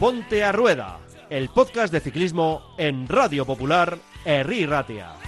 Ponte a Rueda, el podcast de ciclismo en Radio Popular, Herri Ratia.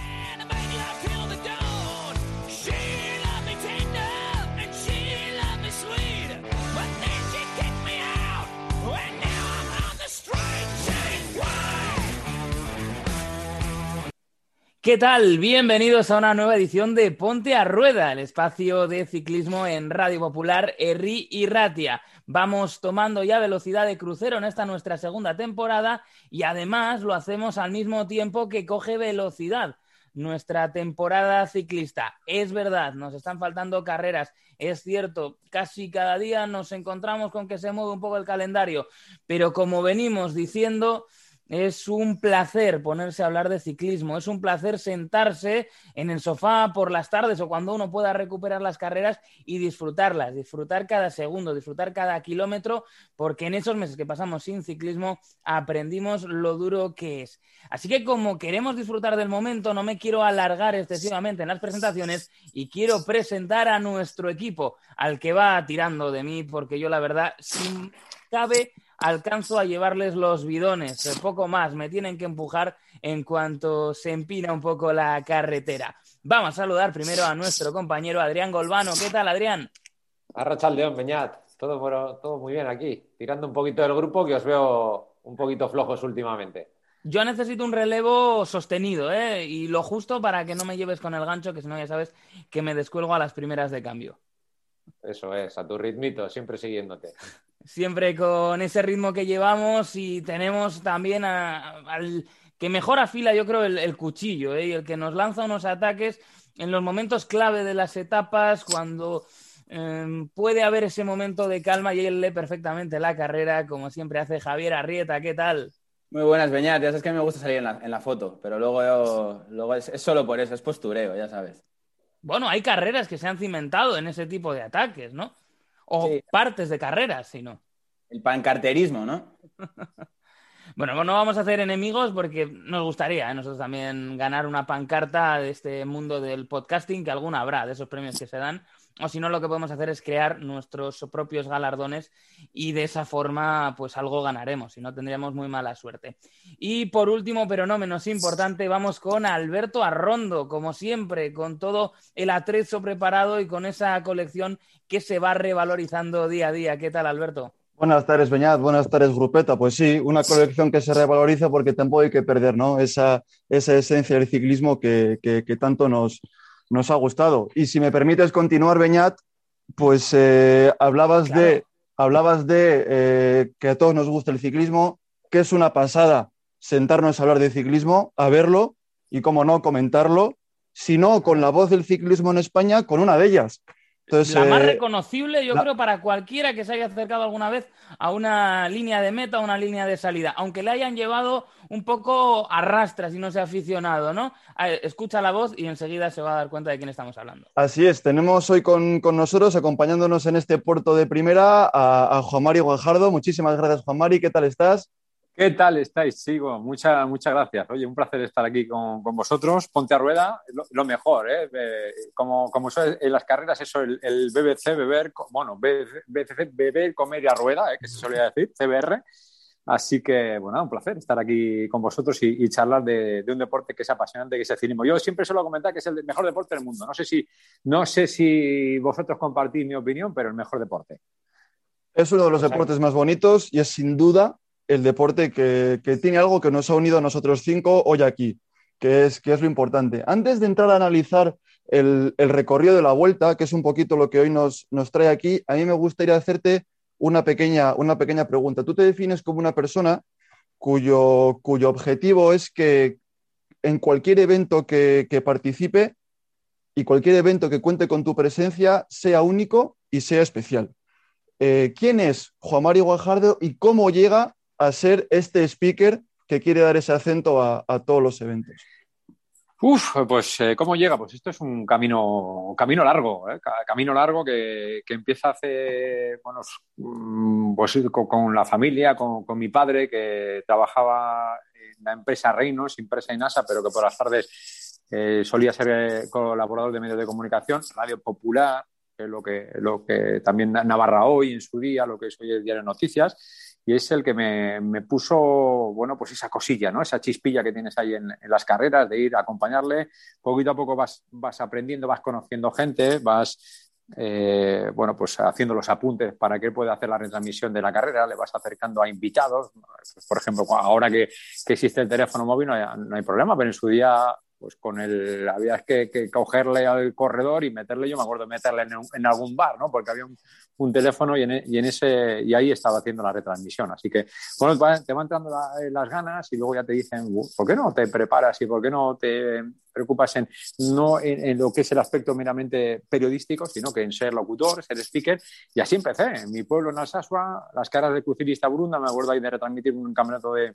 ¿Qué tal? Bienvenidos a una nueva edición de Ponte a Rueda, el espacio de ciclismo en Radio Popular, Erri y Ratia. Vamos tomando ya velocidad de crucero en esta nuestra segunda temporada y además lo hacemos al mismo tiempo que coge velocidad nuestra temporada ciclista. Es verdad, nos están faltando carreras, es cierto, casi cada día nos encontramos con que se mueve un poco el calendario, pero como venimos diciendo, es un placer ponerse a hablar de ciclismo, es un placer sentarse en el sofá por las tardes o cuando uno pueda recuperar las carreras y disfrutarlas, disfrutar cada segundo, disfrutar cada kilómetro, porque en esos meses que pasamos sin ciclismo aprendimos lo duro que es. Así que como queremos disfrutar del momento, no me quiero alargar excesivamente en las presentaciones y quiero presentar a nuestro equipo, al que va tirando de mí, porque yo la verdad, sin cabe alcanzo a llevarles los bidones, eh, poco más, me tienen que empujar en cuanto se empina un poco la carretera. Vamos a saludar primero a nuestro compañero Adrián Golbano. ¿Qué tal, Adrián? Arrachal León, Beñat. Todo, todo muy bien aquí, tirando un poquito del grupo que os veo un poquito flojos últimamente. Yo necesito un relevo sostenido, ¿eh? Y lo justo para que no me lleves con el gancho, que si no ya sabes que me descuelgo a las primeras de cambio. Eso es, a tu ritmito, siempre siguiéndote siempre con ese ritmo que llevamos y tenemos también al que mejor afila, yo creo, el, cuchillo, ¿eh? el que nos lanza unos ataques en los momentos clave de las etapas, cuando em, puede haber ese momento de calma y él lee perfectamente la carrera, como siempre hace Javier Arrieta. ¿Qué tal? Muy buenas, Beñat. Ya sabes que a mí me gusta salir en la, foto, pero luego, luego es, solo por eso, es postureo, ya sabes. Bueno, hay carreras que se han cimentado en ese tipo de ataques, ¿no? O partes de carreras, sino. El pancarterismo, ¿no? bueno, no vamos a hacer enemigos porque nos gustaría ¿eh? nosotros también ganar una pancarta de este mundo del podcasting, que alguna habrá de esos premios que se dan o si no, lo que podemos hacer es crear nuestros propios galardones y de esa forma, pues algo ganaremos, si no tendríamos muy mala suerte. Y por último, pero no menos importante, vamos con Alberto Arrondo, como siempre, con todo el atrezo preparado y con esa colección que se va revalorizando día a día. ¿Qué tal, Alberto? Buenas tardes, Beñat. Buenas tardes, Grupeta. Pues sí, una colección que se revaloriza porque tampoco hay que perder, ¿no? Esa, esa esencia del ciclismo que tanto nos, nos ha gustado. Y si me permites continuar, Beñat, pues eh, hablabas, de, hablabas de eh, que a todos nos gusta el ciclismo, que es una pasada sentarnos a hablar de ciclismo, a verlo y, como no, comentarlo, sino con la voz del ciclismo en España, con una de ellas la más eh, reconocible, yo creo, para cualquiera que se haya acercado alguna vez a una línea de meta o una línea de salida, aunque le hayan llevado un poco a rastras y no sea aficionado, ¿no? Escucha la voz y enseguida se va a dar cuenta de quién estamos hablando. Así es, tenemos hoy con, nosotros, acompañándonos en este puerto de primera, a, a Juan Mari Guajardo. Muchísimas gracias, Juan Mari, ¿qué tal estás? ¿Qué tal estáis? Sigo, muchas muchas gracias. Oye, un placer estar aquí con, vosotros. Ponte a rueda, lo, mejor, ¿eh? como, como en las carreras, eso, el, BBC, beber, bueno, BBC, beber, comer y a rueda, ¿eh? que se solía decir, CBR. Así que, bueno, un placer estar aquí con vosotros y, charlar de, un deporte que es apasionante, que es el ciclismo. Yo siempre suelo comentar que es el mejor deporte del mundo. No sé si, no sé si vosotros compartís mi opinión, pero el mejor deporte. Es uno de los deportes más bonitos y es sin duda el deporte que, tiene algo que nos ha unido a nosotros cinco hoy aquí, que es, que es lo importante. Antes de entrar a analizar el, recorrido de la vuelta, que es un poquito lo que hoy nos, nos trae aquí, a mí me gustaría hacerte una pequeña, una pequeña pregunta. Tú te defines como una persona cuyo, cuyo objetivo es que en cualquier evento que, participe y cualquier evento que cuente con tu presencia sea único y sea especial. Eh, ¿Quién es Juan Mario Guajardo y cómo llega a ser este speaker que quiere dar ese acento a, todos los eventos? Uf, pues eh, ¿cómo llega? Pues esto es un camino, camino largo, ¿eh? camino largo que, empieza hace, bueno, mm, pues con, la familia, con, mi padre que trabajaba en la empresa Reinos, empresa INASA, pero que por las tardes eh, solía ser colaborador de medios de comunicación, Radio Popular, que es lo que, lo que también Navarra hoy en su día, lo que es hoy el Diario Noticias, y es el que me, me, puso, bueno, pues esa cosilla, ¿no? Esa chispilla que tienes ahí en, las carreras de ir a acompañarle. Poquito a poco vas, vas aprendiendo, vas conociendo gente, vas, eh, bueno, pues haciendo los apuntes para que él pueda hacer la retransmisión de la carrera, le vas acercando a invitados. Pues, por ejemplo, ahora que, que, existe el teléfono móvil no hay, no hay problema, pero en su día pues con el había que, cogerle al corredor y meterle, yo me acuerdo meterle en, algún bar, ¿no? Porque había un, teléfono y en, y en, ese y ahí estaba haciendo la retransmisión. Así que, bueno, te van entrando la, las ganas y luego ya te dicen, ¿por qué no te preparas y por qué no te preocupas en no en, lo que es el aspecto meramente periodístico, sino que en ser locutor, ser speaker. Y así empecé. En mi pueblo, en Alsasua, las caras de Crucilista Burunda, me acuerdo ahí de retransmitir un campeonato de,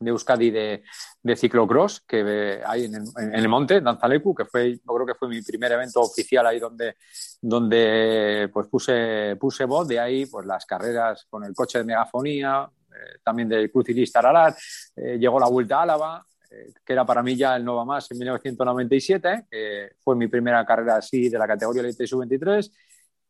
de Euskadi de, de ciclocross que hay en, en, el monte, Danzalecu, que fue, yo creo que fue mi primer evento oficial ahí donde, donde pues puse, puse voz, de ahí pues las carreras con el coche de megafonía, eh, también del Crucilista Ararat, eh, llegó la Vuelta a Álava, eh, que era para mí ya el Nova Más en 1997, que fue mi primera carrera así de la categoría Elite Sub-23,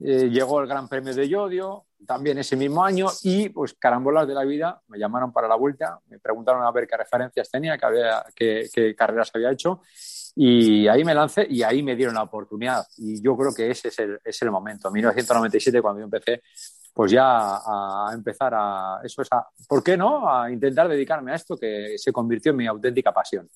eh, llegó el Gran Premio de Yodio, también ese mismo año, y pues carambolas de la vida, me llamaron para la vuelta, me preguntaron a ver qué referencias tenía, qué, había, qué, carreras había hecho, y ahí me lancé y ahí me dieron la oportunidad. Y yo creo que ese es el, es el momento. 1997, cuando yo empecé, pues ya a, a empezar a, eso es a, ¿por qué no? A intentar dedicarme a esto que se convirtió en mi auténtica pasión.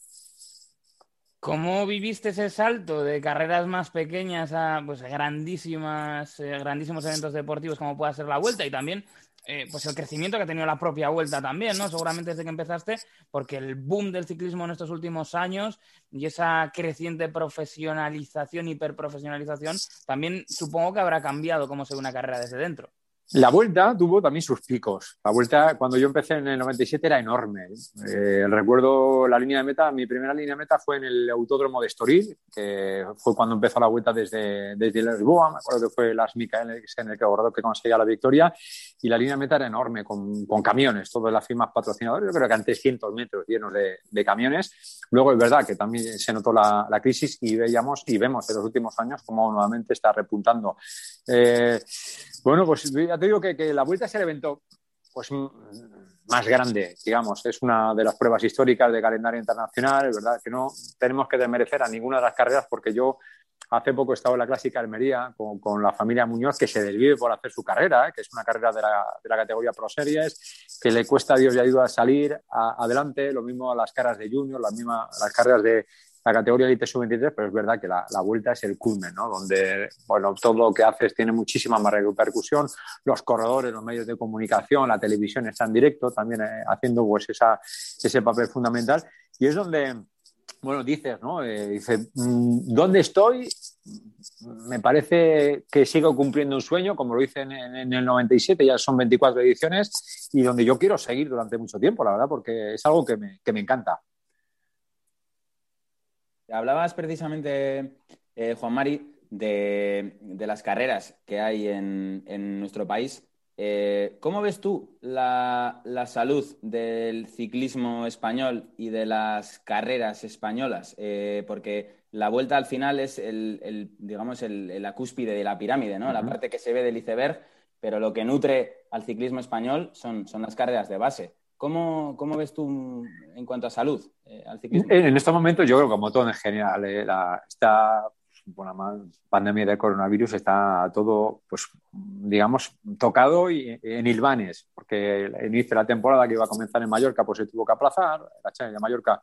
¿Cómo viviste ese salto de carreras más pequeñas a pues, grandísimas, eh, grandísimos eventos deportivos como pueda ser la vuelta y también eh, pues el crecimiento que ha tenido la propia vuelta también, ¿no? Seguramente desde que empezaste, porque el boom del ciclismo en estos últimos años y esa creciente profesionalización, hiperprofesionalización, también supongo que habrá cambiado cómo se ve una carrera desde dentro. La vuelta tuvo también sus picos. La vuelta, cuando yo empecé en el 97, era enorme. Eh, recuerdo la línea de meta, mi primera línea de meta fue en el autódromo de Estoril, que fue cuando empezó la vuelta desde, desde Lisboa. Me acuerdo que fue Las Micaeles en el que, que conseguía la victoria. Y la línea de meta era enorme, con, con camiones, todas las firmas patrocinadoras. Yo creo que antes 100 metros llenos de, de, camiones. Luego es verdad que también se notó la, la, crisis y veíamos y vemos en los últimos años cómo nuevamente está repuntando. Eh, bueno, pues ya te digo que, que, la vuelta es el evento pues, más grande, digamos. Es una de las pruebas históricas de calendario internacional, es verdad que no tenemos que desmerecer a ninguna de las carreras porque yo hace poco he estado en la Clásica Almería con, con la familia Muñoz que se desvive por hacer su carrera, ¿eh? que es una carrera de la, de la, categoría Pro Series, que le cuesta a Dios y ayuda a salir adelante, lo mismo a las carreras de Junior, las mismas las carreras de, la categoría Elite Sub-23, pero es verdad que la, la, vuelta es el culmen, ¿no? Donde, bueno, todo lo que haces tiene muchísima más repercusión, los corredores, los medios de comunicación, la televisión está en directo también eh, haciendo pues esa, ese papel fundamental y es donde, bueno, dices, ¿no? Eh, dice, ¿dónde estoy? Me parece que sigo cumpliendo un sueño, como lo hice en, en, el 97, ya son 24 ediciones, y donde yo quiero seguir durante mucho tiempo, la verdad, porque es algo que me, que me encanta. Hablabas precisamente, eh, Juan Mari, de, de, las carreras que hay en, en nuestro país. Eh, ¿Cómo ves tú la, la, salud del ciclismo español y de las carreras españolas? Eh, porque la vuelta al final es el, el digamos, el, la cúspide de la pirámide, ¿no? Uh -huh. La parte que se ve del iceberg, pero lo que nutre al ciclismo español son, son las carreras de base. ¿Cómo, ¿Cómo, ves tú en cuanto a salud eh, al ciclismo? En, en estos momentos yo creo que como todo en general, eh, la, esta bueno, pandemia de coronavirus está todo, pues, digamos, tocado y en hilvanes, porque el inicio de la temporada que iba a comenzar en Mallorca, pues se tuvo que aplazar, la Challenge de Mallorca,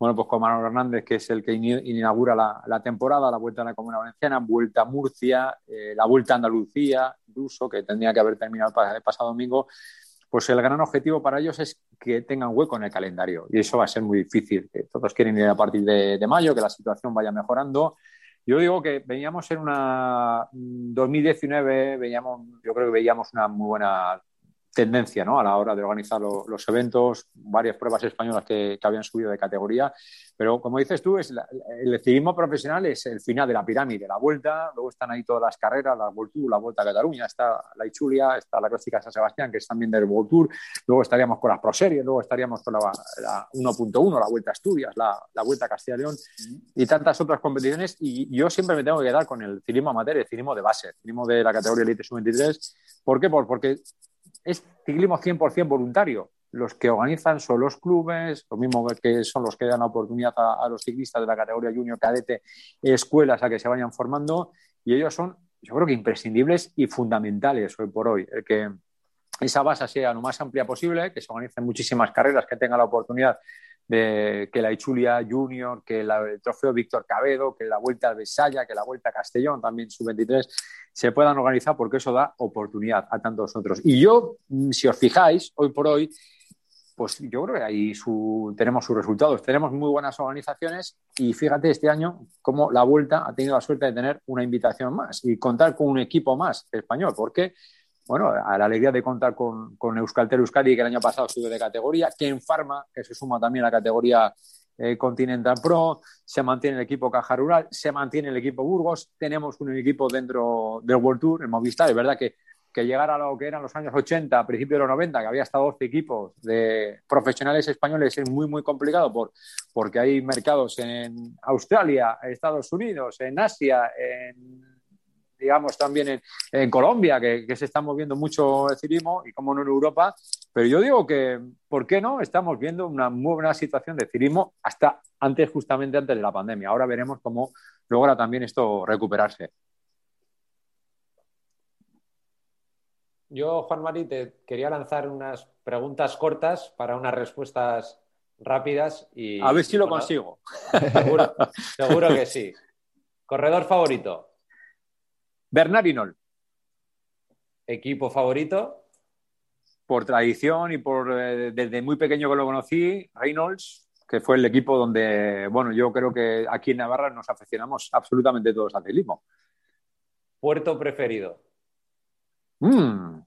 bueno, pues con Manuel Hernández, que es el que inaugura la, la temporada, la Vuelta a la Comuna Valenciana, Vuelta a Murcia, eh, la Vuelta a Andalucía, incluso, que tendría que haber terminado el pasado domingo, pues el gran objetivo para ellos es que tengan hueco en el calendario y eso va a ser muy difícil, que todos quieren ir a partir de, mayo, que la situación vaya mejorando. Yo digo que veníamos en una 2019, veíamos, yo creo que veíamos una muy buena tendencia ¿no? a la hora de organizar lo, los eventos, varias pruebas españolas que, habían subido de categoría, pero como dices tú, es el ciclismo profesional es el final de la pirámide, la vuelta, luego están ahí todas las carreras, la World Tour, la Vuelta a Cataluña, está la Ichulia, está la Clásica San Sebastián, que es también del World luego estaríamos con las Pro Series, luego estaríamos con la, la 1.1, la Vuelta a Asturias, la, Vuelta a Castilla y León y tantas otras competiciones, y yo siempre me tengo que quedar con el ciclismo amateur, el ciclismo de base, el ciclismo de la categoría Elite Sub-23, ¿por qué? Porque es ciclismo 100% voluntario. Los que organizan son los clubes, lo mismo que son los que dan oportunidad a, a los ciclistas de la categoría junior, cadete, escuelas a que se vayan formando y ellos son, yo creo que imprescindibles y fundamentales hoy por hoy. El que esa base sea lo más amplia posible, que se organicen muchísimas carreras, que tengan la oportunidad de que la Ichulia Junior, que la, el trofeo Víctor Cabedo, que la Vuelta a Besaya, que la Vuelta a Castellón, también sub-23, se puedan organizar porque eso da oportunidad a tantos otros. Y yo, mm, si os fijáis, hoy por hoy, pues yo creo que ahí tenemos sus resultados. Tenemos muy buenas organizaciones y fíjate este año cómo la Vuelta ha tenido la suerte de tener una invitación más y contar con un equipo más español, porque bueno, a la alegría de contar con, con Euskaltel Euskadi, que el año pasado sube de categoría, Ken Pharma, que se suma también a la categoría eh, Continental Pro, se mantiene el equipo Caja Rural, se mantiene el equipo Burgos, tenemos un equipo dentro del World Tour, el Movistar, es verdad que, que llegar a lo que eran los años 80, a principios de los 90, que había hasta 12 equipos de profesionales españoles, es muy, muy complicado por, porque hay mercados en Australia, Estados Unidos, en Asia, en digamos, también en, en Colombia, que, que, se está moviendo mucho el ciclismo, y como no en Europa. Pero yo digo que, ¿por qué no? Estamos viendo una muy buena situación de ciclismo hasta antes, justamente antes de la pandemia. Ahora veremos cómo logra también esto recuperarse. Yo, Juan Mari, te quería lanzar unas preguntas cortas para unas respuestas rápidas y... A ver si lo bueno, consigo. Seguro, seguro que sí. Corredor favorito. Bernard Hinault. ¿Equipo favorito? Por tradición y por eh, desde muy pequeño que lo conocí, Reynolds, que fue el equipo donde, bueno, yo creo que aquí en Navarra nos aficionamos absolutamente todos al ciclismo. ¿Puerto preferido? Mm.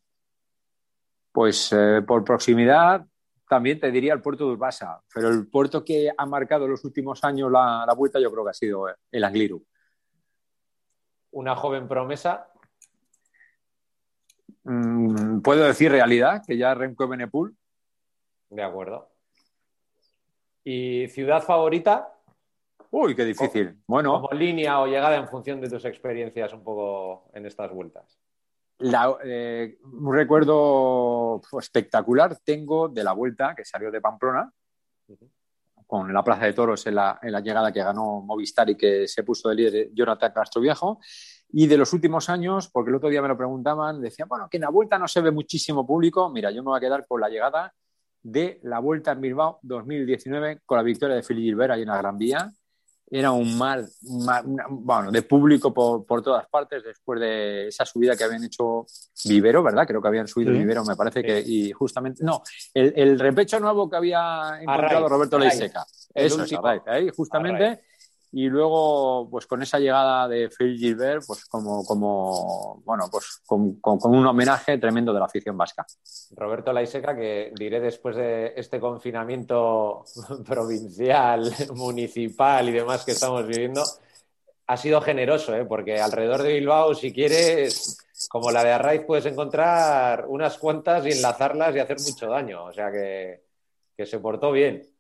Pues eh, por proximidad también te diría el puerto de Urbasa, pero el puerto que ha marcado los últimos años la, la vuelta yo creo que ha sido el Angliru una joven promesa? Mm, Puedo decir realidad, que ya Remco Benepul. De acuerdo. ¿Y ciudad favorita? Uy, qué difícil. Como, bueno. Como línea o llegada en función de tus experiencias un poco en estas vueltas. La, eh, un recuerdo espectacular tengo de la vuelta que salió de Pamplona. Con la Plaza de Toros en la, llegada que ganó Movistar y que se puso de líder Jonathan Castro Viejo. Y de los últimos años, porque el otro día me lo preguntaban, decían, bueno, que en la vuelta no se ve muchísimo público. Mira, yo me voy a quedar con la llegada de la vuelta en Bilbao 2019 con la victoria de Fili Gilbert ahí en la Gran Vía. Era un mar, mar bueno, de público por, por, todas partes después de esa subida que habían hecho Vivero, ¿verdad? Creo que habían subido sí. Vivero, me parece sí. que, y justamente, no, el, el, repecho nuevo que había encontrado Array, Roberto Leiseca. Eso es, Array, ahí justamente. Y luego, pues con esa llegada de Phil Gilbert, pues como, como bueno, pues con, un homenaje tremendo de la afición vasca. Roberto Laiseca, que diré después de este confinamiento provincial, municipal y demás que estamos viviendo, ha sido generoso, ¿eh? porque alrededor de Bilbao, si quieres, como la de Arraiz, puedes encontrar unas cuantas y enlazarlas y hacer mucho daño. O sea que, que se portó bien.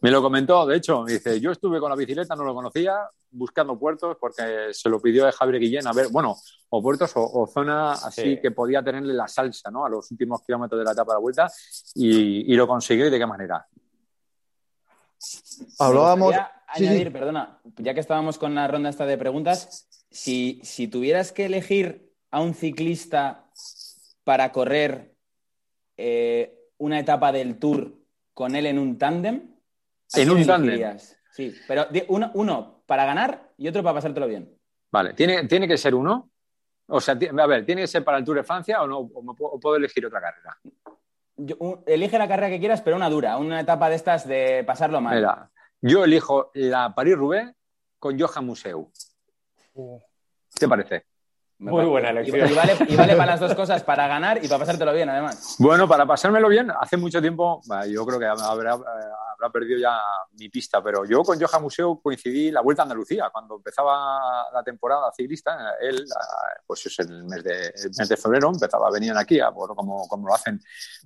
Me lo comentó, de hecho, me dice, yo estuve con la bicicleta, no lo conocía, buscando puertos, porque se lo pidió de Javier Guillén, a ver, bueno, o puertos o, o zona así sí. que podía tenerle la salsa, ¿no? A los últimos kilómetros de la etapa de la vuelta, y, y lo consiguió y de qué manera. Hablábamos... añadir, sí. perdona, ya que estábamos con la ronda esta de preguntas, si, si tuvieras que elegir a un ciclista para correr eh, una etapa del Tour con él en un tándem, en un tándem. Sí, pero uno, uno, para ganar y otro para pasártelo bien. Vale, ¿tiene, ¿tiene que ser uno? O sea, a ver, ¿tiene que ser para el Tour de Francia o no? ¿O, o puedo elegir otra carrera? Yo, un, elige la carrera que quieras, pero una dura, una etapa de estas de pasarlo mal. Mira, yo elijo la París-Roubaix con Johan Museu. Uh. ¿Qué te parece? Muy buena elección. Y, y, vale, y, vale, para las dos cosas, para ganar y para pasártelo bien, además. Bueno, para pasármelo bien, hace mucho tiempo, yo creo que habrá, lo ha perdido ya mi pista, pero yo con Johan Museo coincidí la Vuelta a Andalucía, cuando empezaba la temporada ciclista, él, pues es el mes de, mes de febrero, empezaba, venían aquí, como, como lo hacen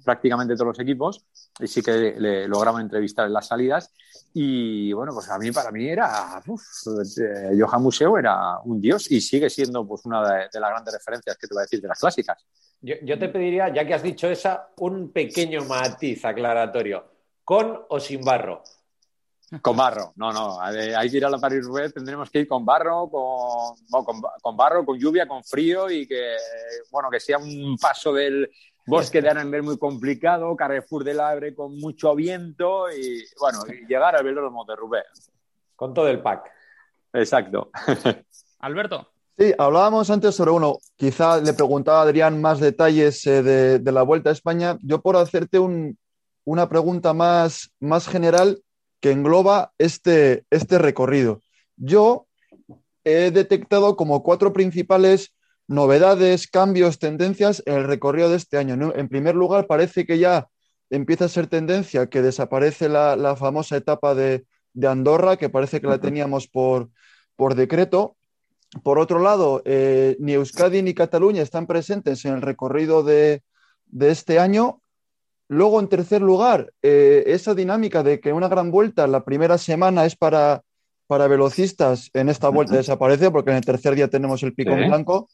prácticamente todos los equipos, y sí que le lograban entrevistar en las salidas, y bueno, pues a mí, para mí era, eh, Johan Museo era un dios, y sigue siendo pues una de, de las grandes referencias que te voy a decir de las clásicas. Yo, te pediría, ya que has dicho esa, un pequeño matiz aclaratorio. ¿Con o sin barro? Con barro, no, no. Hay que ir a la Paris Roubaix, tendremos que ir con barro, con, con, barro, con lluvia, con frío y que, bueno, que sea un paso del bosque de Arenberg muy complicado, Carrefour del Abre con mucho viento y, bueno, llegar al velódromo de Roubaix. Con todo el pack. Exacto. Alberto. Sí, hablábamos antes sobre uno, quizá le preguntaba a Adrián más detalles eh, de, la Vuelta a España. Yo por hacerte una pregunta más, más general que engloba este, este recorrido. Yo he detectado como cuatro principales novedades, cambios, tendencias en el recorrido de este año. En primer lugar, parece que ya empieza a ser tendencia que desaparece la, famosa etapa de, Andorra, que parece que la teníamos por, por decreto. Por otro lado, eh, ni Euskadi ni Cataluña están presentes en el recorrido de, este año. Luego, en tercer lugar, eh, esa dinámica de que una gran vuelta la primera semana es para, para velocistas, en esta vuelta desaparece porque en el tercer día tenemos el pico blanco.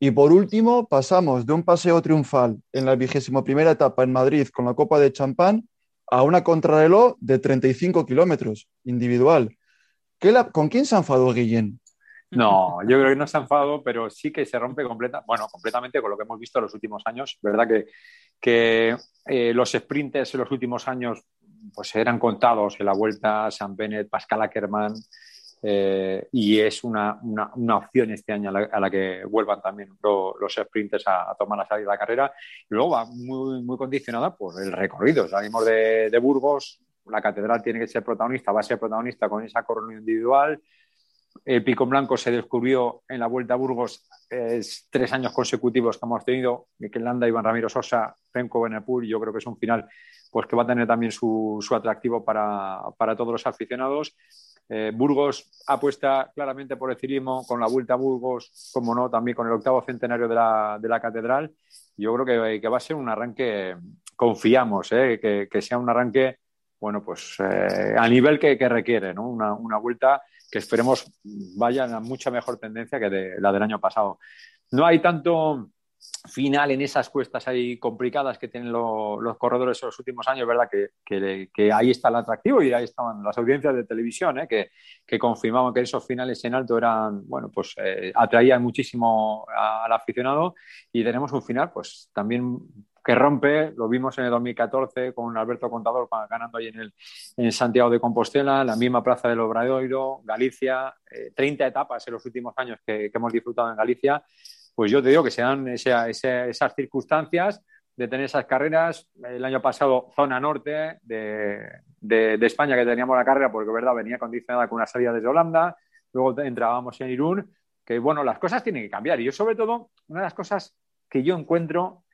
Y por último, pasamos de un paseo triunfal en la vigésimo primera etapa en Madrid con la Copa de Champán a una contrarreloj de 35 kilómetros individual. ¿Con quién se ha enfadado Guillén? No, yo creo que no se ha enfadado, pero sí que se rompe bueno, completamente con lo que hemos visto en los últimos años. ¿Verdad que, que eh, los sprinters en los últimos años pues eran contados en la vuelta San Bennett, Pascal Ackermann, eh, y es una, una, opción este año a la, que vuelvan también los sprinters a, tomar la salida de la carrera. Luego va muy, muy condicionada por el recorrido. Salimos de, de Burgos, la catedral tiene que ser protagonista, va a ser protagonista con esa corona individual. El pico blanco se descubrió en la Vuelta a Burgos es tres años consecutivos que hemos tenido. Miquel Landa, Iván Ramiro Sosa, Remco Benepul. Yo creo que es un final pues, que va a tener también su, atractivo para, para, todos los aficionados. Eh, Burgos apuesta claramente por el ciclismo con la Vuelta a Burgos, como no, también con el octavo centenario de la, de la catedral. Yo creo que, que, va a ser un arranque, confiamos, eh, que, que, sea un arranque, bueno, pues eh, a nivel que, requiere, ¿no? Una, una vuelta que esperemos vaya a mucha mejor tendencia que de, la del año pasado. No hay tanto final en esas cuestas ahí complicadas que tienen los corredores en los últimos años, ¿verdad? Que, que, ahí está el atractivo y ahí estaban las audiencias de televisión, ¿eh? que, que, confirmaban que esos finales en alto eran, bueno, pues eh, atraían muchísimo al aficionado y tenemos un final, pues también que rompe, lo vimos en el 2014 con Alberto Contador ganando ahí en el en Santiago de Compostela, la misma plaza del Obradoiro, Galicia, 30 eh, etapas en los últimos años que, hemos disfrutado en Galicia, pues yo te digo que sean esas circunstancias de tener esas carreras. El año pasado, zona norte de, de, España, que teníamos la carrera, porque verdad venía condicionada con una salida desde Holanda, luego entrábamos en Irún, que bueno, las cosas tienen que cambiar. Y yo, sobre todo, una de las cosas que yo encuentro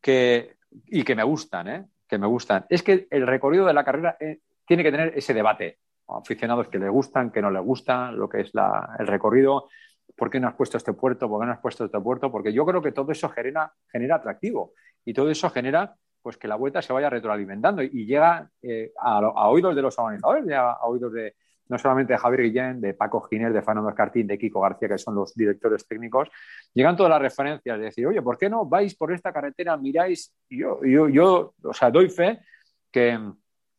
que, y que me gustan, ¿eh? que me gustan, es que el recorrido de la carrera eh, tiene que tener ese debate. Aficionados que le gustan, que no le gustan, lo que es el recorrido, ¿por qué no has puesto este puerto? ¿Por qué no has puesto este puerto? Porque yo creo que todo eso genera, genera atractivo y todo eso genera pues que la vuelta se vaya retroalimentando y, llega eh, a, a, oídos de los organizadores, a oídos de, no solamente de Javier Guillén, de Paco Ginés, de Fernando Escartín, de Kiko García, que son los directores técnicos, llegan todas las referencias de decir, oye, ¿por qué no vais por esta carretera, miráis? yo, yo, yo o sea, doy fe que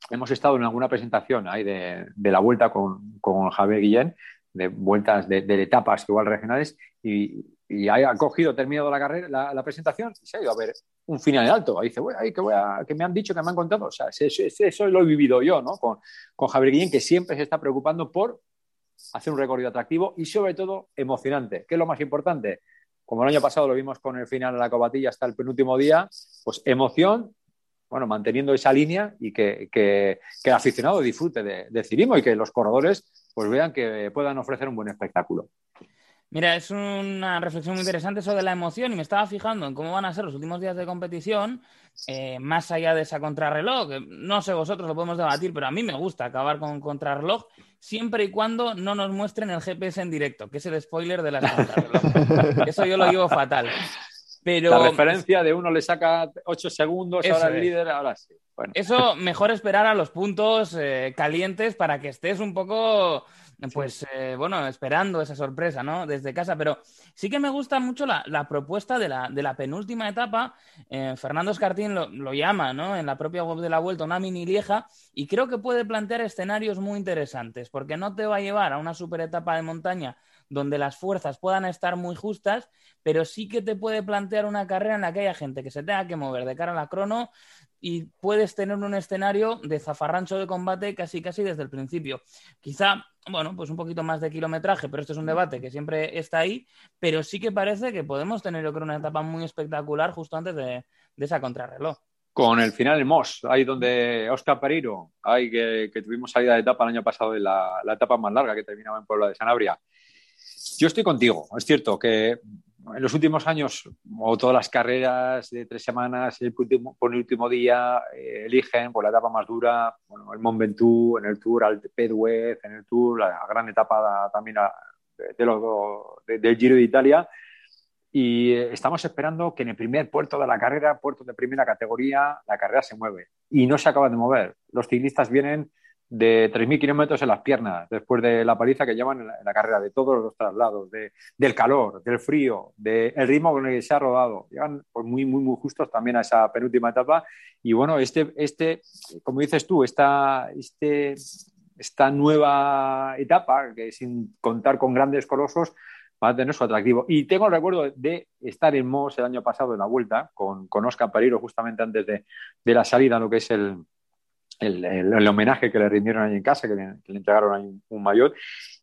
hemos estado en alguna presentación ahí de, la vuelta con, con Javier Guillén, de vueltas de, de etapas igual regionales, y, y ha cogido, terminado la carrera, la, presentación y se ha ido a ver un final en alto. Ahí dice, bueno, que, voy a, que me han dicho, que me han contado. O sea, eso, lo he vivido yo, ¿no? Con, con Javier Guillén, que siempre se está preocupando por hacer un recorrido atractivo y sobre todo emocionante, que es lo más importante. Como el año pasado lo vimos con el final de la cobatilla hasta el penúltimo día, pues emoción, bueno, manteniendo esa línea y que, que, el aficionado disfrute de, de, y que los corredores pues vean que puedan ofrecer un buen espectáculo. Mira, es una reflexión muy interesante sobre la emoción y me estaba fijando en cómo van a ser los últimos días de competición, eh, más allá de esa contrarreloj. No sé vosotros, lo podemos debatir, pero a mí me gusta acabar con contrarreloj siempre y cuando no nos muestren el GPS en directo, que es el spoiler de la contrarreloj. Eso yo lo llevo fatal. Pero... La referencia de uno le saca 8 segundos, ahora el líder, ahora sí. Eso mejor esperar a los puntos eh, calientes para que estés un poco pues eh, bueno, esperando esa sorpresa, ¿no? Desde casa, pero sí que me gusta mucho la, propuesta de la, penúltima etapa. Eh, Fernando Escartín lo, lo, llama, ¿no? En la propia web de la Vuelta, una mini lieja, y creo que puede plantear escenarios muy interesantes, porque no te va a llevar a una super etapa de montaña donde las fuerzas puedan estar muy justas, pero sí que te puede plantear una carrera en la que haya gente que se tenga que mover de cara a la crono y puedes tener un escenario de zafarrancho de combate casi casi desde el principio. Quizá, bueno, pues un poquito más de kilometraje, pero esto es un debate que siempre está ahí, pero sí que parece que podemos tener, yo creo, una etapa muy espectacular justo antes de, esa contrarreloj. Con el final en Moss, ahí donde Oscar Pereiro, ahí que, tuvimos salida de etapa el año pasado en la, la etapa más larga que terminaba en Puebla de Sanabria. Yo estoy contigo. Es cierto que en los últimos años, o todas las carreras de tres semanas, el último, por el último día, eh, eligen por la etapa más dura, bueno, el Mont Ventoux, en el Tour, al Pedwez, en el Tour, la gran etapa también de, del Giro de Italia. Y eh, estamos esperando que en el primer puerto de la carrera, puerto de primera categoría, la carrera se mueve. Y no se acaba de mover. Los ciclistas vienen de 3.000 kilómetros en las piernas, después de la paliza que llevan en la, carrera, de todos los traslados, de, del calor, del frío, del ritmo con el que se ha rodado. Llegan pues, muy, muy, muy justos también a esa penúltima etapa. Y bueno, este, este como dices tú, esta, este, esta nueva etapa, que sin contar con grandes colosos, va a tener su atractivo. Y tengo el recuerdo de estar en Moss el año pasado en la vuelta con, con Oscar Pereiro justamente antes de, de la salida, lo que es el, el, homenaje que le rindieron ahí en casa, que le, entregaron ahí un, mayor,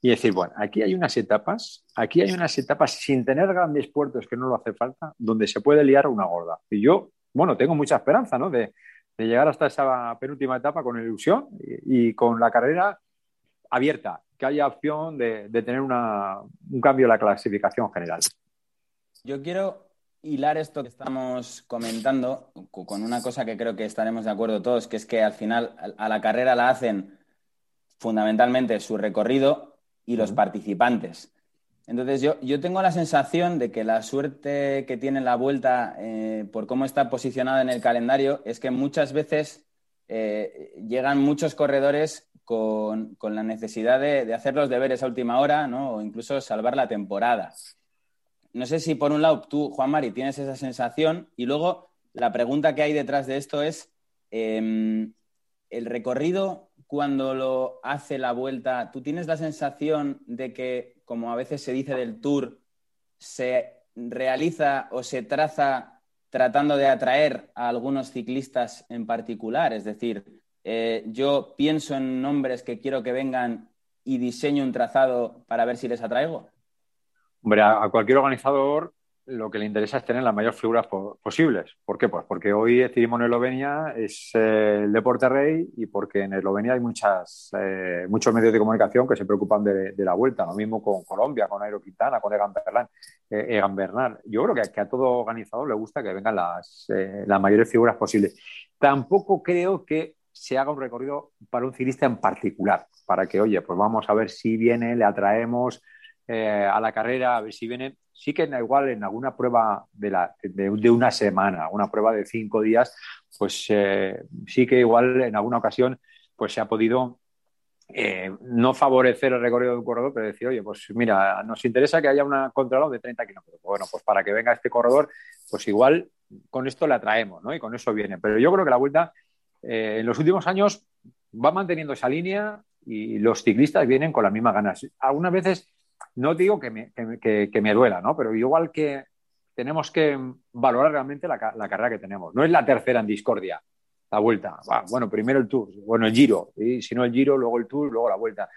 y decir, bueno, aquí hay unas etapas, aquí hay unas etapas sin tener grandes puertos que no lo hace falta, donde se puede liar una gorda. Y yo, bueno, tengo mucha esperanza, ¿no? De, llegar hasta esa penúltima etapa con ilusión y, con la carrera abierta, que haya opción de, de tener una, un cambio en la clasificación general. Yo quiero hilar esto que estamos comentando con una cosa que creo que estaremos de acuerdo todos, que es que al final a la carrera la hacen fundamentalmente su recorrido y los participantes. Entonces yo, yo, tengo la sensación de que la suerte que tiene la vuelta eh, por cómo está posicionada en el calendario es que muchas veces eh, llegan muchos corredores con, la necesidad de, de, hacer los deberes a última hora ¿no? o incluso salvar la temporada no sé si por un lado tú, Juan Mari, tienes esa sensación y luego la pregunta que hay detrás de esto es, em, el recorrido cuando lo hace la vuelta, ¿tú tienes la sensación de que, como a veces se dice del tour, se realiza o se traza tratando de atraer a algunos ciclistas en particular? Es decir, eh, yo pienso en nombres que quiero que vengan y diseño un trazado para ver si les atraigo. Hombre, a, cualquier organizador lo que le interesa es tener las mayores figuras posibles. ¿Por qué? Pues porque hoy el en Eslovenia es eh, el deporte rey y porque en Eslovenia hay muchas, eh, muchos medios de comunicación que se preocupan de, la vuelta. Lo mismo con Colombia, con Aero Quintana, con Egan, eh, Egan Bernal. Yo creo que, que, a todo organizador le gusta que vengan las, las mayores figuras posibles. Tampoco creo que se haga un recorrido para un ciclista en particular, para que, oye, pues vamos a ver si viene, le atraemos, eh, a la carrera, a ver si viene. Sí que igual en alguna prueba de, la, de, una semana, una prueba de cinco días, pues eh, sí que igual en alguna ocasión pues se ha podido eh, no favorecer el recorrido de un corredor, pero decir, oye, pues mira, nos interesa que haya una contralón de 30 kilómetros. Bueno, pues para que venga este corredor, pues igual con esto le atraemos, ¿no? Y con eso viene. Pero yo creo que la vuelta en los últimos años va manteniendo esa línea y los ciclistas vienen con las mismas ganas. Algunas veces no digo que me, duela, ¿no? Pero igual que tenemos que valorar realmente la, carrera que tenemos. No es la tercera en discordia, la vuelta. bueno, primero el Tour, bueno, el Giro, y si no el Giro, luego el Tour, luego la vuelta.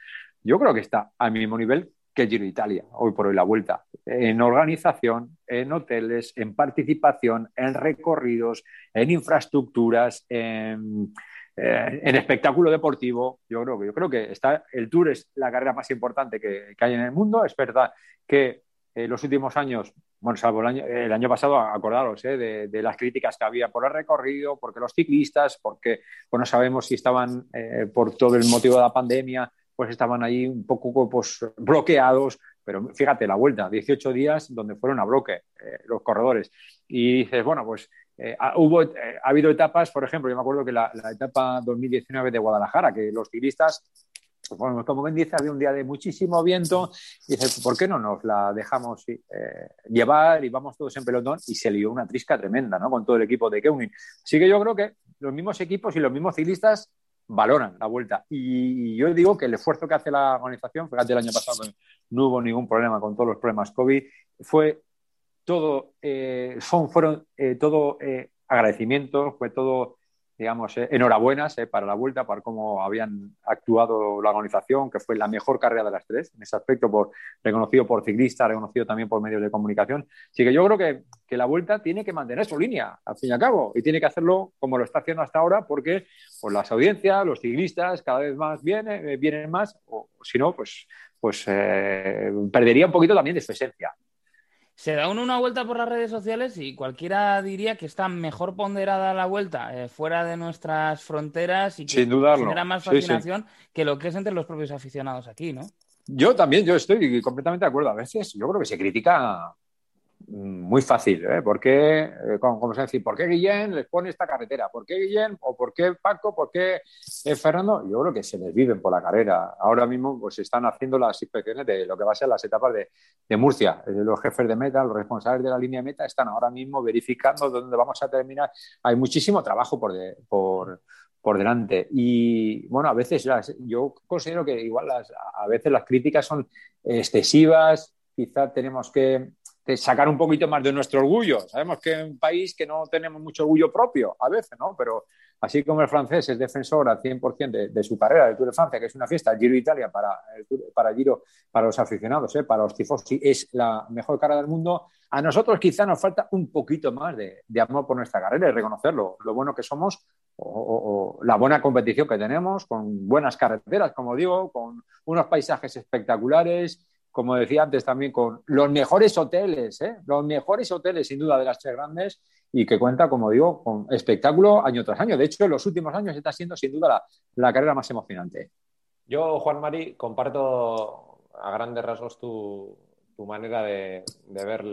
Yo creo que está al mismo nivel que el Giro de Italia, hoy por hoy la vuelta. En organización, en hoteles, en participación, en recorridos, en infraestructuras, en eh, en espectáculo deportivo, yo creo que yo creo que está el Tour es la carrera más importante que, hay en el mundo. Es verdad que eh, los últimos años, bueno, salvo el año, el año pasado, acordaros, eh, de, las críticas que había por el recorrido, porque los ciclistas, porque pues, no sabemos si estaban, eh, por todo el motivo de la pandemia, pues estaban ahí un poco pues, bloqueados, pero fíjate, la vuelta, 18 días donde fueron a bloque los corredores. Y dices, bueno, pues hubo, ha habido etapas, por ejemplo, yo me acuerdo que la, la etapa 2019 de Guadalajara, que los ciclistas como bien dice, había un día de muchísimo viento y dice, ¿por qué no nos la dejamos eh, llevar y vamos todos en pelotón? Y se lió una trisca tremenda, ¿no? Con todo el equipo de Keunin. Así que yo creo que los mismos equipos y los mismos ciclistas valoran la vuelta. Y yo digo que el esfuerzo que hace la organización, fíjate, el año pasado no hubo ningún problema con todos los problemas COVID, fue todo, eh, son, fueron eh, todo agradecimientos, fue todo digamos, eh, enhorabuenas eh, para la vuelta, para cómo habían actuado la organización, que fue la mejor carrera de las tres, en ese aspecto, por, reconocido por ciclistas, reconocido también por medios de comunicación. Así que yo creo que, que, la vuelta tiene que mantener su línea, al fin y al cabo, y tiene que hacerlo como lo está haciendo hasta ahora, porque pues, las audiencias, los ciclistas, cada vez más vienen, eh, vienen más, o si no, pues, pues perdería un poquito también de su esencia. Se da uno una vuelta por las redes sociales y cualquiera diría que está mejor ponderada la vuelta eh, fuera de nuestras fronteras y que genera más fascinación que lo que es entre los propios aficionados aquí, ¿no? Yo también, yo estoy completamente de acuerdo. A veces yo creo que se critica muy fácil, ¿eh? ¿Por qué, eh, como, se dice, ¿por qué Guillén les pone esta carretera? ¿Por qué Guillén? ¿O por qué Paco? ¿Por qué eh, Fernando? Yo creo que se les viven por la carrera. Ahora mismo pues están haciendo las inspecciones de lo que va a ser las etapas de, de Murcia. Eh, los jefes de meta, los responsables de la línea meta están ahora mismo verificando dónde vamos a terminar. Hay muchísimo trabajo por, por, por delante. Y bueno, a veces yo considero que igual las, a veces las críticas son excesivas, quizá tenemos que sacar un poquito más de nuestro orgullo. Sabemos que es un país que no tenemos mucho orgullo propio a veces, ¿no? Pero así como el francés es defensor al 100% de, su carrera de Tour de Francia, que es una fiesta, el Giro Italia para los aficionados, ¿eh? para los tifosi, es la mejor carrera del mundo. A nosotros quizá nos falta un poquito más de, amor por nuestra carrera y reconocerlo, lo bueno que somos o, la buena competición que tenemos, con buenas carreteras, como digo, con unos paisajes espectaculares, como decía antes también, con los mejores hoteles, ¿eh? los mejores hoteles sin duda de las tres grandes y que cuenta, como digo, con espectáculo año tras año. De hecho, en los últimos años está siendo sin duda la, carrera más emocionante. Yo, Juan Mari, comparto a grandes rasgos tu, manera de, ver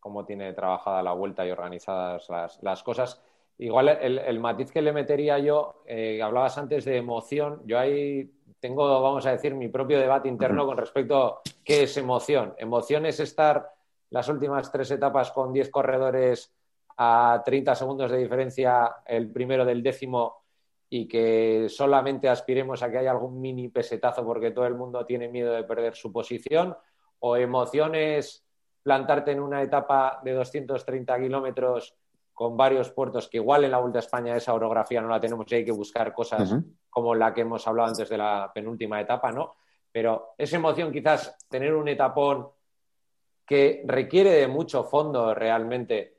cómo tiene trabajada la vuelta y organizadas las, cosas. Igual el, matiz que le metería yo, eh, hablabas antes de emoción, yo ahí tengo, vamos a decir, mi propio debate interno con respecto qué es emoción. Emoción es estar las últimas tres etapas con 10 corredores a 30 segundos de diferencia el primero del décimo y que solamente aspiremos a que haya algún mini pesetazo porque todo el mundo tiene miedo de perder su posición. O emoción es plantarte en una etapa de 230 kilómetros con varios puertos que igual en la Vuelta a España esa orografía no la tenemos y hay que buscar cosas como la que hemos hablado antes de la penúltima etapa, ¿no? Pero esa emoción quizás tener un etapón que requiere de mucho fondo realmente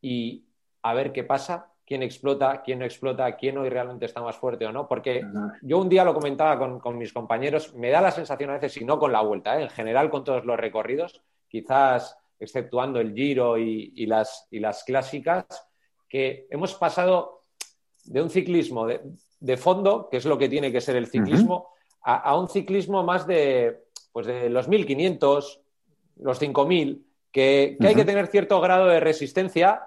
y a ver qué pasa, quién explota, quién no explota, quién hoy realmente está más fuerte o no. Porque yo un día lo comentaba con, mis compañeros, me da la sensación a veces, y no con la vuelta, ¿eh? en general con todos los recorridos, quizás exceptuando el Giro y, las, y las clásicas, que hemos pasado de un ciclismo de, fondo, que es lo que tiene que ser el ciclismo, a, un ciclismo más de, pues de los 1500, los 5000, que, que hay que tener cierto grado de resistencia,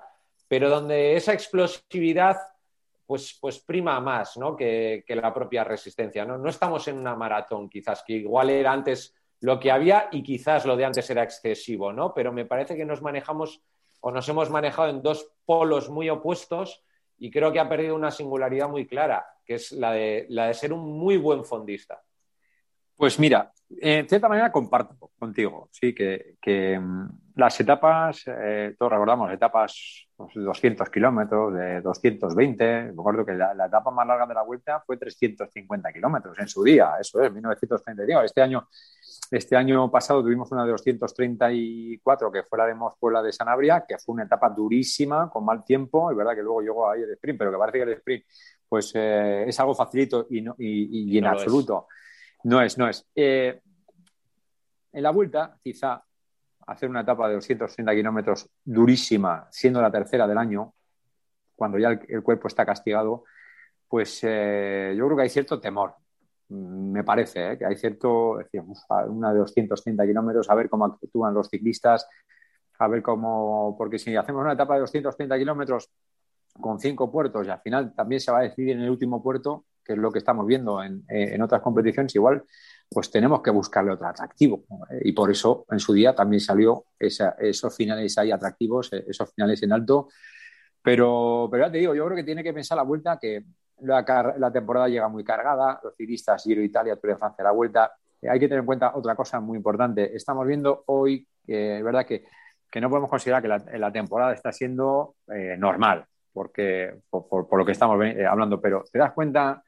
pero donde esa explosividad pues, pues prima más ¿no? que, que, la propia resistencia. ¿no? no estamos en una maratón, quizás, que igual era antes lo que había y quizás lo de antes era excesivo, ¿no? Pero me parece que nos manejamos o nos hemos manejado en dos polos muy opuestos y creo que ha perdido una singularidad muy clara, que es la de, la de ser un muy buen fondista. Pues mira, en cierta manera comparto contigo, sí, que, mm, las etapas, eh, todos recordamos, etapas de 200 kilómetros, de 220, me acuerdo que la, etapa más larga de la vuelta fue 350 kilómetros en su día, eso es, 1932. Este año este año pasado tuvimos una de 234 que fue la de Mospuela de Sanabria, que fue una etapa durísima, con mal tiempo. Es verdad que luego llegó ahí el sprint, pero que parece que el sprint pues, eh, es algo facilito y, y, en absoluto no es, no es. Eh, en la vuelta, quizá hacer una etapa de 230 kilómetros durísima, siendo la tercera del año, cuando ya el, cuerpo está castigado, pues eh, yo creo que hay cierto temor. Me parece ¿eh? que hay cierto, una de 230 kilómetros, a ver cómo actúan los ciclistas, a ver cómo, porque si hacemos una etapa de 230 kilómetros con cinco puertos y al final también se va a decidir en el último puerto, que es lo que estamos viendo en, en otras competiciones, igual pues tenemos que buscarle otro atractivo. Y por eso en su día también salió esos finales ahí atractivos, esos finales en alto. Pero, pero ya te digo, yo creo que tiene que pensar la vuelta que la, temporada llega muy cargada, los ciclistas Giro Italia, Tour de Francia, la vuelta. Hay que tener en cuenta otra cosa muy importante. Estamos viendo hoy, es verdad que, no podemos considerar que la, temporada está siendo eh, normal, porque por, lo que estamos eh, hablando, pero te das cuenta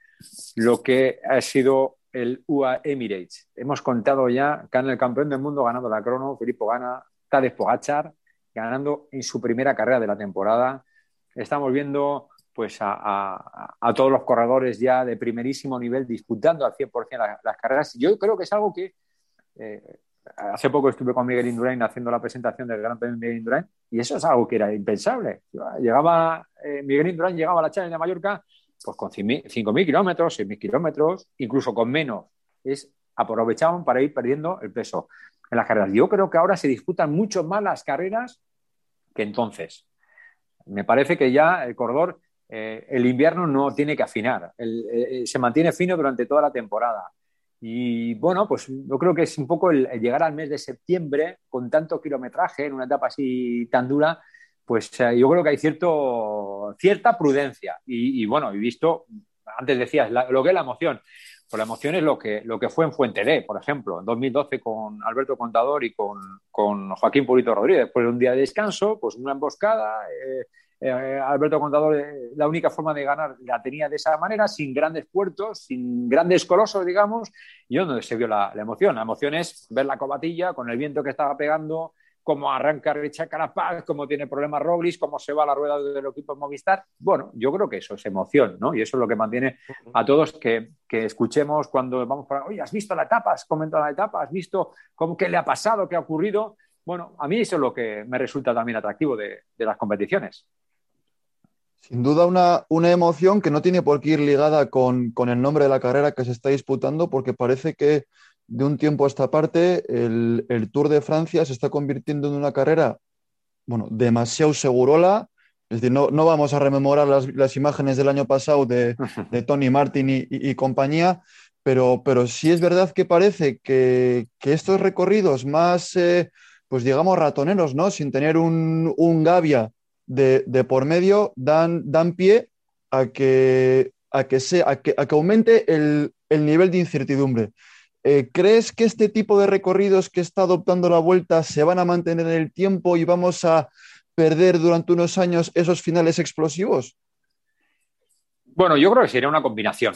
lo que ha sido el UA Emirates. Hemos contado ya que el campeón del mundo ganando la crono, Filippo Gana, Tadej Pogachar, ganando en su primera carrera de la temporada. Estamos viendo pues a, todos los corredores ya de primerísimo nivel disputando al 100% las, carreras. Yo creo que es algo que eh, hace poco estuve con Miguel Indurain haciendo la presentación del Gran Premio Miguel Indurain y eso es algo que era impensable. Llegaba, eh, Miguel Indurain llegaba a la Challenge de Mallorca pues con 5.000 kilómetros, 6.000 kilómetros, incluso con menos. Es, aprovechaban para ir perdiendo el peso en las carreras. Yo creo que ahora se disputan mucho más las carreras que entonces. Me parece que ya el corredor, eh, el invierno no tiene que afinar, eh, se mantiene fino durante toda la temporada. Y bueno, pues yo creo que es un poco el, llegar al mes de septiembre con tanto kilometraje en una etapa así tan dura, pues eh, yo creo que hay cierto, cierta prudencia. Y, bueno, he visto, antes decías, lo que es la emoción. Pues la emoción es lo que, lo que fue en Fuente por ejemplo, en 2012 con Alberto Contador y con, con Joaquín Purito Rodríguez. Después de un día de descanso, pues una emboscada. Eh, eh, Alberto Contador, la única forma de ganar la tenía de esa manera, sin grandes puertos, sin grandes colosos, digamos, y donde se vio la, la emoción. La emoción es ver la cobatilla con el viento que estaba pegando, cómo arranca Richard Carapaz, cómo tiene problemas Roglic, cómo se va la rueda del equipo Movistar. Bueno, yo creo que eso es emoción, ¿no? Y eso es lo que mantiene a todos que, escuchemos cuando vamos para, oye, ¿has visto la etapa? ¿Has comentado la etapa? ¿Has visto cómo, qué le ha pasado? ¿Qué ha ocurrido? Bueno, a mí eso es lo que me resulta también atractivo de, las competiciones. Sin duda una, una, emoción que no tiene por qué ir ligada con, con, el nombre de la carrera que se está disputando, porque parece que de un tiempo a esta parte, el, Tour de Francia se está convirtiendo en una carrera, bueno, demasiado segurola. Es decir, no, vamos a rememorar las, imágenes del año pasado de, Tony Martin y, compañía, pero, pero, sí es verdad que parece que, estos recorridos más, eh, pues digamos, ratoneros, ¿no? Sin tener un, un Gavia de, por medio, dan, dan pie a que, a que, a que, a que aumente el, el nivel de incertidumbre. Eh, ¿Crees que este tipo de recorridos que está adoptando la vuelta se van a mantener en el tiempo y vamos a perder durante unos años esos finales explosivos? Bueno, yo creo que sería una combinación.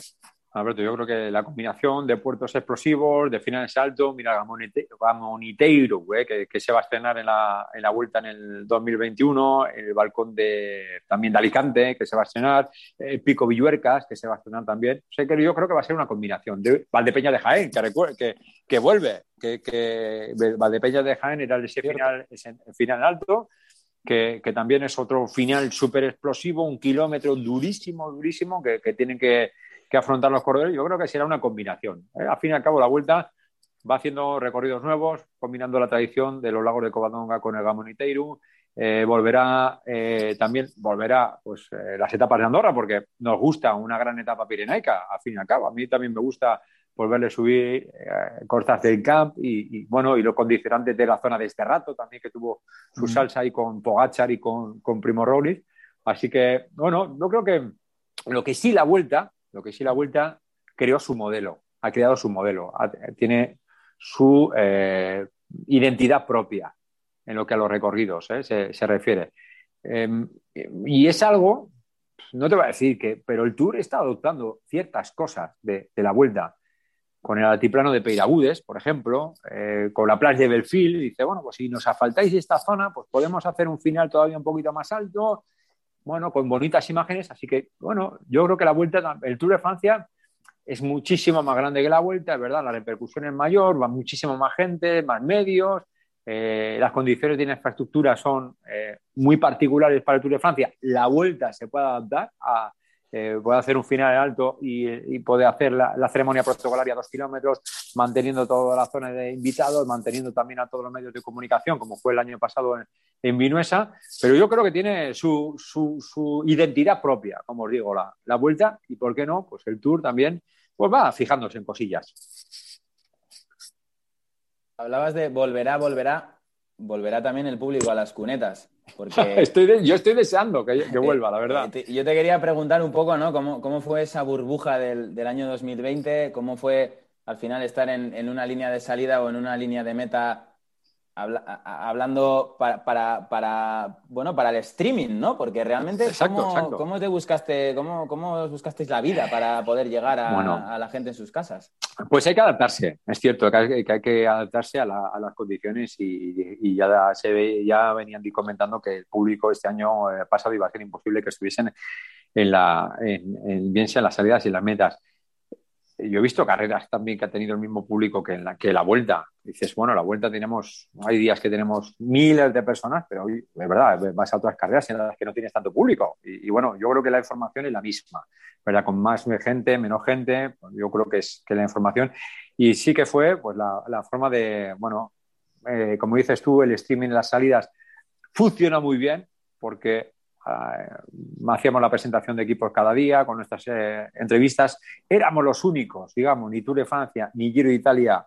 Alberto, yo creo que la combinación de puertos explosivos, de finales altos, mira Gamoniteiro, que, que, se va a estrenar en la, en la, vuelta en el 2021, el balcón de, también de Alicante, que se va a estrenar, el Pico Villuercas, que se va a estrenar también. O que yo creo que va a ser una combinación. De Valdepeña de Jaén, que, que, que vuelve, que, que, Valdepeña de Jaén era ese final, ese final alto, que, que, también es otro final súper explosivo, un kilómetro durísimo, durísimo, que, que tienen que que afrontar los corredores, yo creo que será una combinación. ¿eh? Al fin y al cabo, la vuelta va haciendo recorridos nuevos, combinando la tradición de los lagos de Covadonga con el Gamoniteiru. Eh, volverá eh, también volverá pues las etapas de Andorra porque nos gusta una gran etapa pirenaica al fin y al cabo a mí también me gusta volverle a subir costas del camp y, bueno y los condicionantes de la zona de este rato también que tuvo su salsa ahí con Pogachar y con, con Primo Roglic así que bueno yo creo que lo que sí la vuelta lo que sí la Vuelta creó su modelo, ha creado su modelo, tiene su eh, identidad propia en lo que a los recorridos eh, se, refiere. Em, y es algo, no te voy a decir que, pero el Tour está adoptando ciertas cosas de, la Vuelta con el altiplano de Peiragudes, por ejemplo, eh, con la playa de Belfield, dice, bueno, pues si nos asfaltáis esta zona, pues podemos hacer un final todavía un poquito más alto, bueno, con bonitas imágenes. Así que, bueno, yo creo que la vuelta, el Tour de Francia es muchísimo más grande que la vuelta, es verdad, la repercusión es mayor, va muchísimo más gente, más medios. eh, las condiciones de infraestructura son eh, muy particulares para el Tour de Francia, la vuelta se puede adaptar a, eh, puede hacer un final alto y, y puede hacer la, ceremonia protocolaria a dos kilómetros, manteniendo toda la zona de invitados, manteniendo también a todos los medios de comunicación, como fue el año pasado en, en Vinuesa, pero yo creo que tiene su, su, su identidad propia, como os digo, la, la, vuelta y, ¿por qué no? Pues el Tour también pues va fijándose en cosillas. Hablabas de volverá, volverá, volverá también el público a las cunetas. Porque... estoy de, yo estoy deseando que, que, vuelva, la verdad. Yo te quería preguntar un poco, ¿no? ¿Cómo, cómo fue esa burbuja del, del, año 2020? ¿Cómo fue al final estar en, en, una línea de salida o en una línea de meta habla, hablando para, para, para, bueno, para el streaming, ¿no? Porque realmente, exacto, ¿cómo, exacto. ¿cómo, te buscaste, cómo, cómo buscasteis la vida para poder llegar a, bueno, a, la gente en sus casas? Pues hay que adaptarse, es cierto que hay que, hay que adaptarse a, la, a, las condiciones y, y, ya se ve, ya venían comentando que el público este año eh, pasado iba a ser imposible que estuviesen en la, en, en, bien sea en las salidas y en las metas yo he visto carreras también que ha tenido el mismo público que, en la, que la vuelta. Dices, bueno, la vuelta tenemos, hay días que tenemos miles de personas, pero hoy, es verdad, vas a otras carreras en las que no tienes tanto público. Y, bueno, yo creo que la información es la misma, ¿verdad? Con más gente, menos gente, pues yo creo que es que la información. Y sí que fue, pues, la, forma de, bueno, eh, como dices tú, el streaming las salidas funciona muy bien porque hacíamos la presentación de equipos cada día con nuestras eh, entrevistas. Éramos los únicos, digamos, ni Tour de Francia ni Giro de Italia,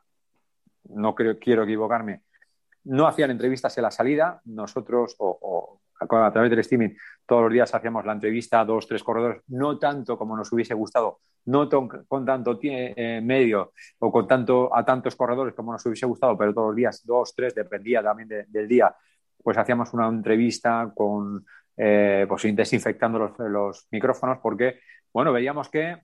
no quiero equivocarme, no hacían entrevistas en la salida. Nosotros, o, a través del streaming, todos los días hacíamos la entrevista a dos, tres corredores, no tanto como nos hubiese gustado, no con tanto eh, medio o con tanto a tantos corredores como nos hubiese gustado, pero todos los días, dos, tres, dependía también de, del día, pues hacíamos una entrevista con eh, pues desinfectando los, micrófonos porque, bueno, veíamos que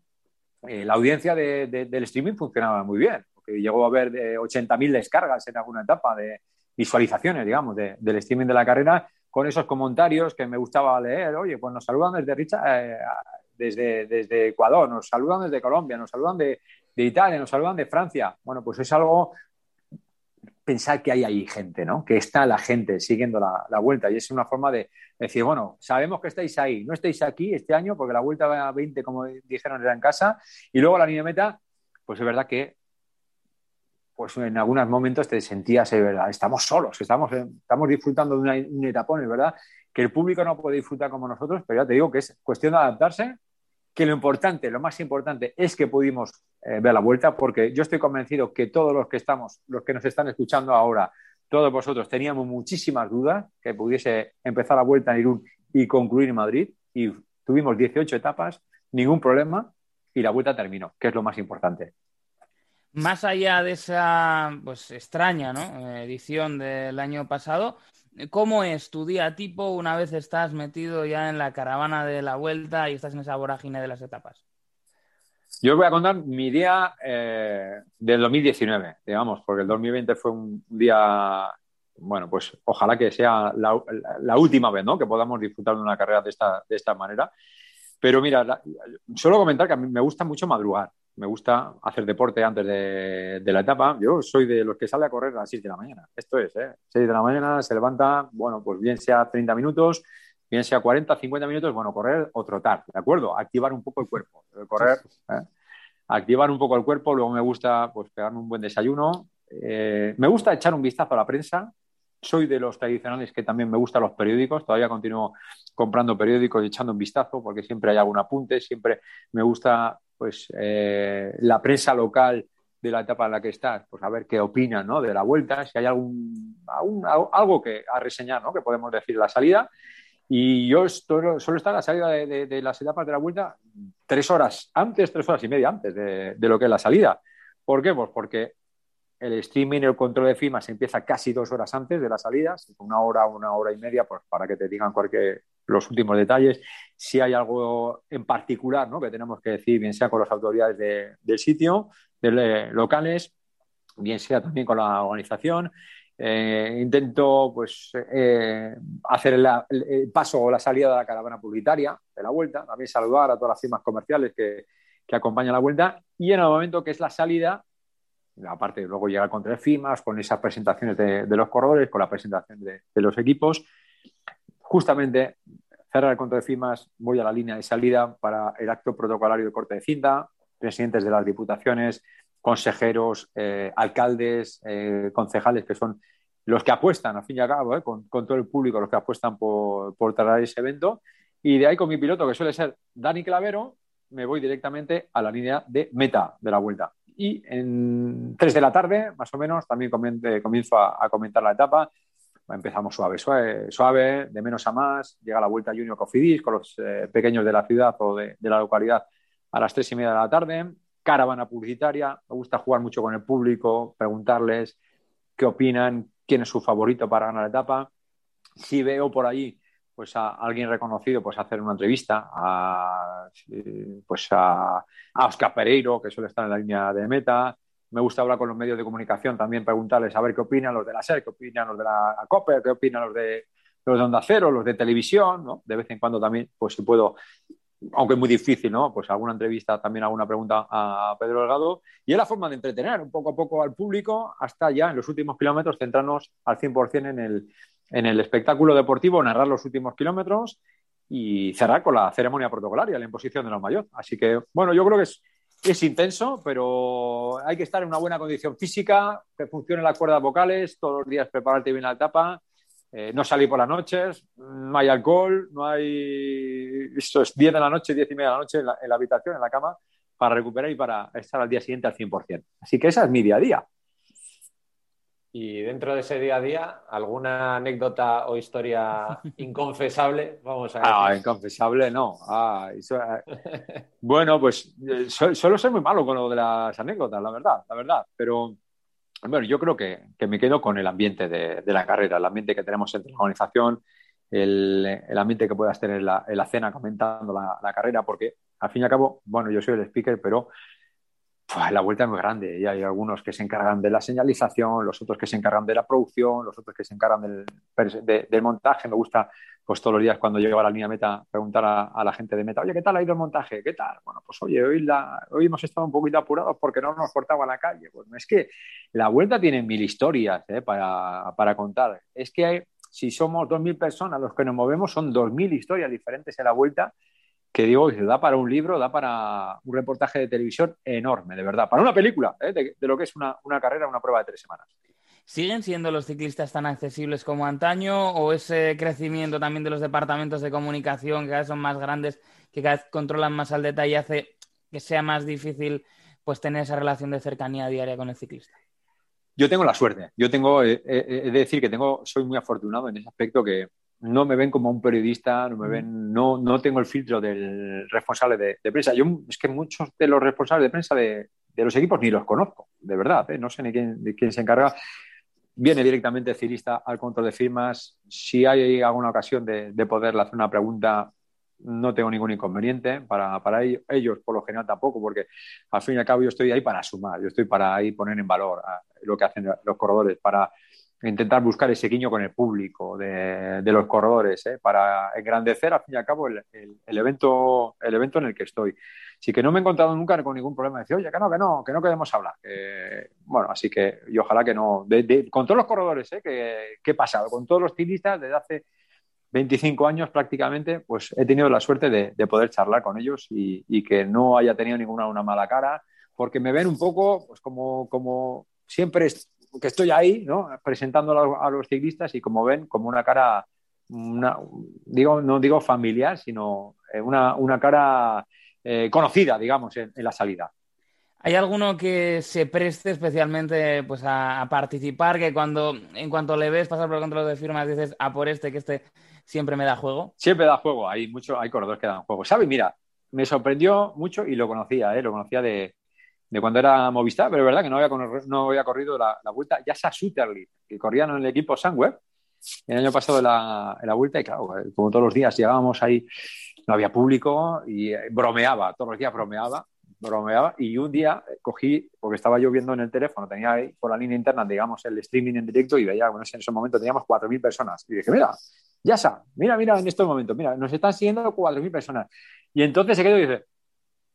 eh, la audiencia de, de, del streaming funcionaba muy bien, llegó a haber eh, 80.000 descargas en alguna etapa de visualizaciones, digamos, de, del streaming de la carrera, con esos comentarios que me gustaba leer, oye, pues nos saludan desde, Richard, eh, desde, Ecuador, nos saludan desde Colombia, nos saludan de Italia, nos saludan de Francia. Bueno, pues es algo pensar que hay ahí gente, ¿no? Que está la gente siguiendo la, vuelta. Y es una forma de decir, bueno, sabemos que estáis ahí, no estáis aquí este año porque la vuelta va a 20, como dijeron, era en casa. Y luego la línea meta, pues es verdad que pues en algunos momentos te sentías, es verdad, estamos solos, estamos, estamos disfrutando de una, un etapón, verdad, que el público no puede disfrutar como nosotros, pero ya te digo que es cuestión de adaptarse, que lo importante, lo más importante es que pudimos eh, ver la vuelta, porque yo estoy convencido que todos los que estamos, los que nos están escuchando ahora, todos vosotros teníamos muchísimas dudas que pudiese empezar la vuelta en Irún y concluir en Madrid, y tuvimos 18 etapas, ningún problema, y la vuelta terminó, que es lo más importante. Más allá de esa pues extraña ¿no? edición del año pasado, ¿Cómo es tu día tipo una vez estás metido ya en la caravana de la vuelta y estás en esa vorágine de las etapas? Yo os voy a contar mi día eh, del 2019, digamos, porque el 2020 fue un día, bueno, pues ojalá que sea la, última vez, ¿no? Que podamos disfrutar de una carrera de esta, de esta manera. Pero mira, la, solo comentar que a mí me gusta mucho madrugar me gusta hacer deporte antes de, de, la etapa. Yo soy de los que sale a correr a las 6 de la mañana. Esto es, ¿eh? 6 de la mañana, se levanta, bueno, pues bien sea 30 minutos, bien sea 40, 50 minutos, bueno, correr o trotar, ¿de acuerdo? Activar un poco el cuerpo. Correr, ¿eh? activar un poco el cuerpo, luego me gusta pues pegarme un buen desayuno. Eh, me gusta echar un vistazo a la prensa. Soy de los tradicionales que también me gustan los periódicos. Todavía continúo comprando periódicos y echando un vistazo porque siempre hay algún apunte. Siempre me gusta pues eh, la prensa local de la etapa en la que estás, pues a ver qué opinan ¿no? de la vuelta, si hay algún, algún, algo que a reseñar, ¿no? que podemos decir la salida. Y yo estoy, solo está la salida de, las etapas de la vuelta tres horas antes, tres horas y media antes de, de, lo que es la salida. ¿Por qué? Pues porque el streaming, el control de firmas empieza casi dos horas antes de la salida, una hora, una hora y media, pues para que te digan cualquier, los últimos detalles, si hay algo en particular ¿no? que tenemos que decir, bien sea con las autoridades de, del sitio, de, de, locales, bien sea también con la organización. Eh, intento pues, eh, hacer el paso o la salida de la caravana publicitaria de la vuelta, también saludar a todas las firmas comerciales que, que acompañan la vuelta y en el momento que es la salida, aparte luego llega el contra de FIMAS, con esas presentaciones de, los corredores, con la presentación de, los equipos. Justamente cerrar el contra de FIMAS, voy a la línea de salida para el acto protocolario de corte de cinta, presidentes de las diputaciones, consejeros, eh, alcaldes, eh, concejales, que son los que apuestan, al fin y al cabo, eh, con, todo el público, los que apuestan por, por traer ese evento. Y de ahí con mi piloto, que suele ser Dani Clavero, me voy directamente a la línea de meta de la vuelta. Y en 3 de la tarde, más o menos, también comienzo a, comentar la etapa. Empezamos suave, suave, suave, de menos a más. Llega la vuelta Junior Cofidis con los eh, pequeños de la ciudad o de, la localidad a las 3 y media de la tarde. Caravana publicitaria. Me gusta jugar mucho con el público, preguntarles qué opinan, quién es su favorito para ganar la etapa. Si veo por allí pues a alguien reconocido, pues hacer una entrevista a, pues a, Oscar Pereiro, que suele estar en la línea de meta. Me gusta hablar con los medios de comunicación, también preguntarles a ver qué opinan los de la SER, qué opinan los de la COPE, qué opinan los de los de Onda Cero, los de televisión. De vez en cuando también, pues si puedo, aunque es muy difícil, ¿no? Pues alguna entrevista, también alguna pregunta a Pedro Delgado. Y es la forma de entretener un poco a poco al público hasta ya en los últimos kilómetros centrarnos al 100% en el, en el espectáculo deportivo, narrar los últimos kilómetros y cerrar con la ceremonia protocolaria, la imposición de los mayores. Así que, bueno, yo creo que es, es intenso, pero hay que estar en una buena condición física, que funcionen las cuerdas vocales, todos los días prepararte bien la etapa, eh, no salir por las noches, no hay alcohol, no hay... Esto es 10 de la noche, 10 y media de la noche en la, en la habitación, en la cama, para recuperar y para estar al día siguiente al 100%. Así que esa es mi día a día. Y dentro de ese día a día, ¿alguna anécdota o historia inconfesable? Vamos a ver. Ah, inconfesable no. Ah, eh, bueno, pues eh, suelo ser muy malo con lo de las anécdotas, la verdad, la verdad. Pero bueno, yo creo que, me quedo con el ambiente de, la carrera, el ambiente que tenemos entre la organización, el, ambiente que puedas tener en la, cena comentando la, la, carrera, porque al fin y al cabo, bueno, yo soy el speaker, pero la vuelta es muy grande y hay algunos que se encargan de la señalización, los otros que se encargan de la producción, los otros que se encargan del, del montaje. Me gusta, pues todos los días cuando llego a la línea meta, preguntar a, la gente de meta, oye, ¿qué tal ha ido el montaje? ¿Qué tal? Bueno, pues oye, hoy, la, hoy hemos estado un poquito apurados porque no nos cortaba la calle. Pues es que la vuelta tiene mil historias ¿eh? para, para, contar. Es que hay, si somos dos mil personas los que nos movemos, son dos mil historias diferentes en la vuelta que digo, da para un libro, da para un reportaje de televisión enorme, de verdad, para una película, ¿eh? de, lo que es una, carrera, una prueba de tres semanas. ¿Siguen siendo los ciclistas tan accesibles como antaño o ese crecimiento también de los departamentos de comunicación que cada vez son más grandes, que cada vez controlan más al detalle, hace que sea más difícil pues tener esa relación de cercanía diaria con el ciclista? Yo tengo la suerte, yo tengo, he de decir que tengo, soy muy afortunado en ese aspecto que, no me ven como un periodista, no me ven, no, no tengo el filtro del responsable de, prensa. Yo es que muchos de los responsables de prensa de, los equipos ni los conozco, de verdad, ¿eh? no sé ni quién, de quién se encarga. Viene directamente el cirista al control de firmas. Si hay alguna ocasión de, de poderle hacer una pregunta, no tengo ningún inconveniente. Para, para, ellos, por lo general, tampoco, porque al fin y al cabo yo estoy ahí para sumar, yo estoy para ahí poner en valor lo que hacen los corredores, para intentar buscar ese guiño con el público de, los corredores ¿eh? para engrandecer al fin y al cabo el, evento, el evento en el que estoy. Así que no me he encontrado nunca con ningún problema. Decir, oye, que no, que no, que no queremos hablar. bueno, así que, y ojalá que no. con todos los corredores ¿eh? que, he pasado, con todos los ciclistas desde hace 25 años prácticamente, pues he tenido la suerte de, poder charlar con ellos y, que no haya tenido ninguna una mala cara, porque me ven un poco, pues como, como siempre que estoy ahí, ¿no? Presentándolo a los ciclistas y como ven, como una cara, digo, no digo familiar, sino eh, una, cara eh, conocida, digamos, en, la salida. ¿Hay alguno que se preste especialmente pues, a, participar, que cuando en cuanto le ves pasar por el control de firmas dices, a por este, que este siempre me da juego? Siempre da juego, hay muchos, hay corredores que dan juego. ¿Sabes? Mira, me sorprendió mucho y lo conocía, ¿eh? lo conocía de, de cuando era Movistar, pero es verdad que no había, no había corrido la, vuelta. Ya a Sutterly, que corrían en el equipo Sunweb el año pasado la, la, vuelta y claro, como todos los días llegábamos ahí, no había público y eh, bromeaba, todos los días bromeaba, bromeaba y un día cogí, porque estaba yo viendo en el teléfono, tenía ahí por la línea interna, digamos, el streaming en directo y veía, bueno, en ese momento teníamos 4.000 personas y dije, mira, ya está, mira, mira en estos momentos, mira, nos están siguiendo 4.000 personas y entonces se quedó y dice,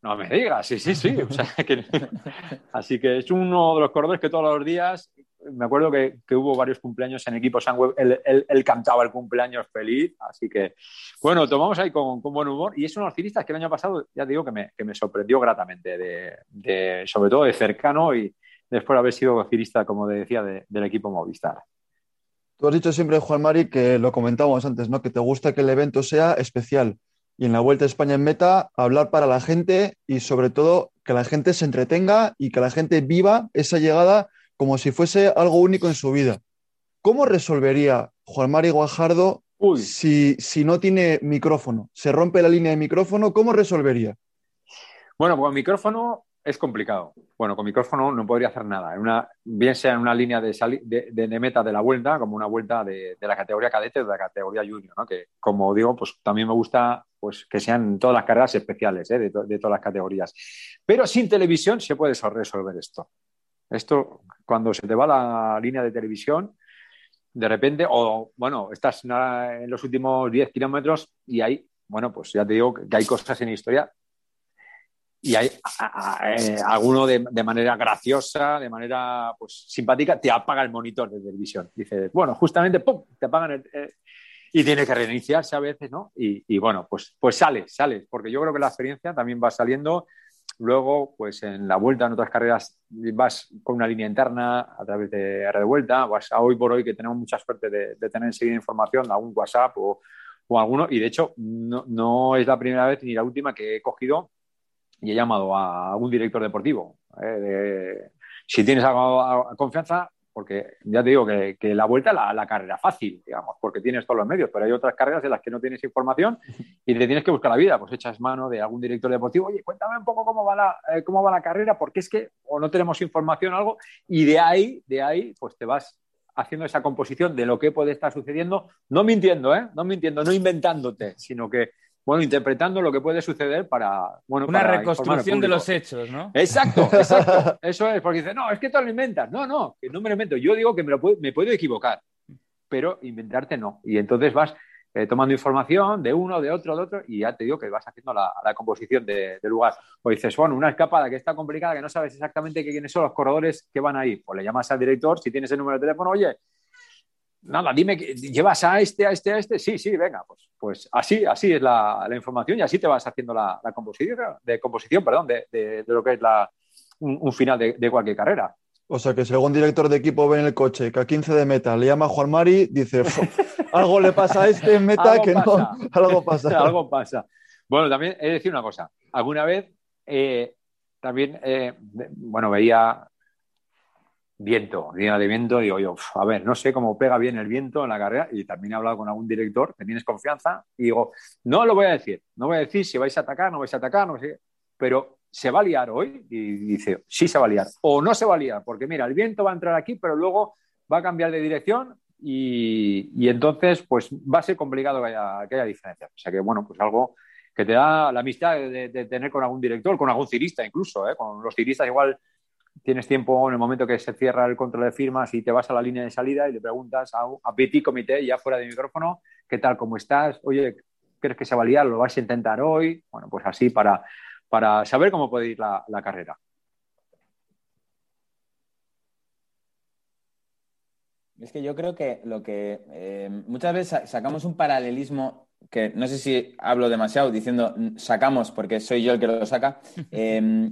No me digas, sí, sí, sí. así que es uno de los corredores que todos los días, me acuerdo que, hubo varios cumpleaños en equipo Sunweb, él, cantaba el cumpleaños feliz, así que, bueno, tomamos ahí con, buen humor y es uno de los cilistas que el año pasado, ya digo, que me, que me sorprendió gratamente, de, sobre todo de cercano y después de haber sido cirista, como decía, del equipo Movistar. Tú has dicho siempre, Juan Mari, que lo comentábamos antes, ¿no? Que te gusta que el evento sea especial y en la Vuelta a España en Meta hablar para la gente y sobre todo que la gente se entretenga y que la gente viva esa llegada como si fuese algo único en su vida. ¿Cómo resolvería Juan Mari Guajardo si, si, no tiene micrófono? ¿Se rompe la línea de micrófono? ¿Cómo resolvería? Bueno, pues micrófono es complicado. Bueno, con micrófono no podría hacer nada. bien sea en una línea de, de, meta de la vuelta, como una vuelta de, la categoría cadete o de la categoría junior, ¿no? que como digo, pues también me gusta pues, que sean todas las carreras especiales ¿eh? de, todas las categorías. Pero sin televisión se puede resolver esto. Esto, cuando se te va la línea de televisión, de repente, o bueno, estás en los últimos 10 kilómetros y hay, bueno, pues ya te digo que hay cosas en historia y hay eh, alguno de, manera graciosa, de manera pues, simpática, te apaga el monitor de televisión. Dices, bueno, justamente, ¡pum!, te apagan el, eh, y tiene que reiniciarse a veces, ¿no? Y, bueno, pues, pues sales, sales, porque yo creo que la experiencia también va saliendo. Luego, pues en la vuelta, en otras carreras, vas con una línea interna a través de red de vuelta, vas a hoy por hoy que tenemos mucha suerte de, tener enseguida información, algún WhatsApp o, o alguno, y de hecho no, no, es la primera vez ni la última que he cogido y he llamado a un director deportivo. Eh, si tienes algo a, confianza, porque ya te digo que, la vuelta es la, carrera fácil, digamos, porque tienes todos los medios, pero hay otras carreras en las que no tienes información y te tienes que buscar la vida. Pues echas mano de algún director deportivo, oye, cuéntame un poco cómo va la, eh, cómo va la carrera, porque es que o no tenemos información o algo, y de ahí, de ahí, pues te vas haciendo esa composición de lo que puede estar sucediendo, no mintiendo, ¿eh? No mintiendo, no inventándote, sino que bueno, interpretando lo que puede suceder para. Bueno, Una reconstrucción de los hechos, ¿no? Exacto, exacto. Eso es, porque dice, no, es que tú lo inventas. No, no, que no me lo invento. Yo digo que me, lo puedo, me puedo equivocar, pero inventarte no. Y entonces vas eh, tomando información de uno, de otro, de otro, y ya te digo que vas haciendo la, composición de, lugar. O dices, bueno, una escapada que está complicada, que no sabes exactamente quiénes son los corredores que van ahí. Pues le llamas al director, si tienes el número de teléfono, oye, nada, dime, ¿llevas a este, a este, a este? Sí, sí, venga, pues, pues así, así es la, información y así te vas haciendo la, composición, de composición, perdón, de, lo que es la, un, final de, cualquier carrera. O sea que si algún director de equipo ve en el coche que a 15 de meta le llama Juan Mari, dice, algo le pasa a este en meta que no, algo pasa. algo pasa. Bueno, también he de decir una cosa. Alguna vez eh, también, eh, bueno, veía viento, día de viento, digo yo, a ver, no sé cómo pega bien el viento en la carrera y también he hablado con algún director, ¿te tienes confianza? Y digo, no lo voy a decir, no voy a decir si vais a atacar, no vais a atacar, no sé, pero ¿se va a liar hoy? Y dice, sí se va a liar, o no se va a liar, porque mira, el viento va a entrar aquí, pero luego va a cambiar de dirección y, entonces pues va a ser complicado que haya, que haya diferencia. O sea que, bueno, pues algo que te da la amistad de, tener con algún director, con algún cirista incluso, ¿eh? con los ciristas igual tienes tiempo en el momento que se cierra el control de firmas y te vas a la línea de salida y le preguntas a, a Petit Comité, ya fuera de micrófono, ¿qué tal? ¿Cómo estás? Oye, ¿crees que se va a liar? ¿Lo vas a intentar hoy? Bueno, pues así para, para saber cómo puede ir la, carrera. Es que yo creo que lo que eh, muchas veces sacamos un paralelismo que no sé si hablo demasiado diciendo sacamos porque soy yo el que lo saca. Eh,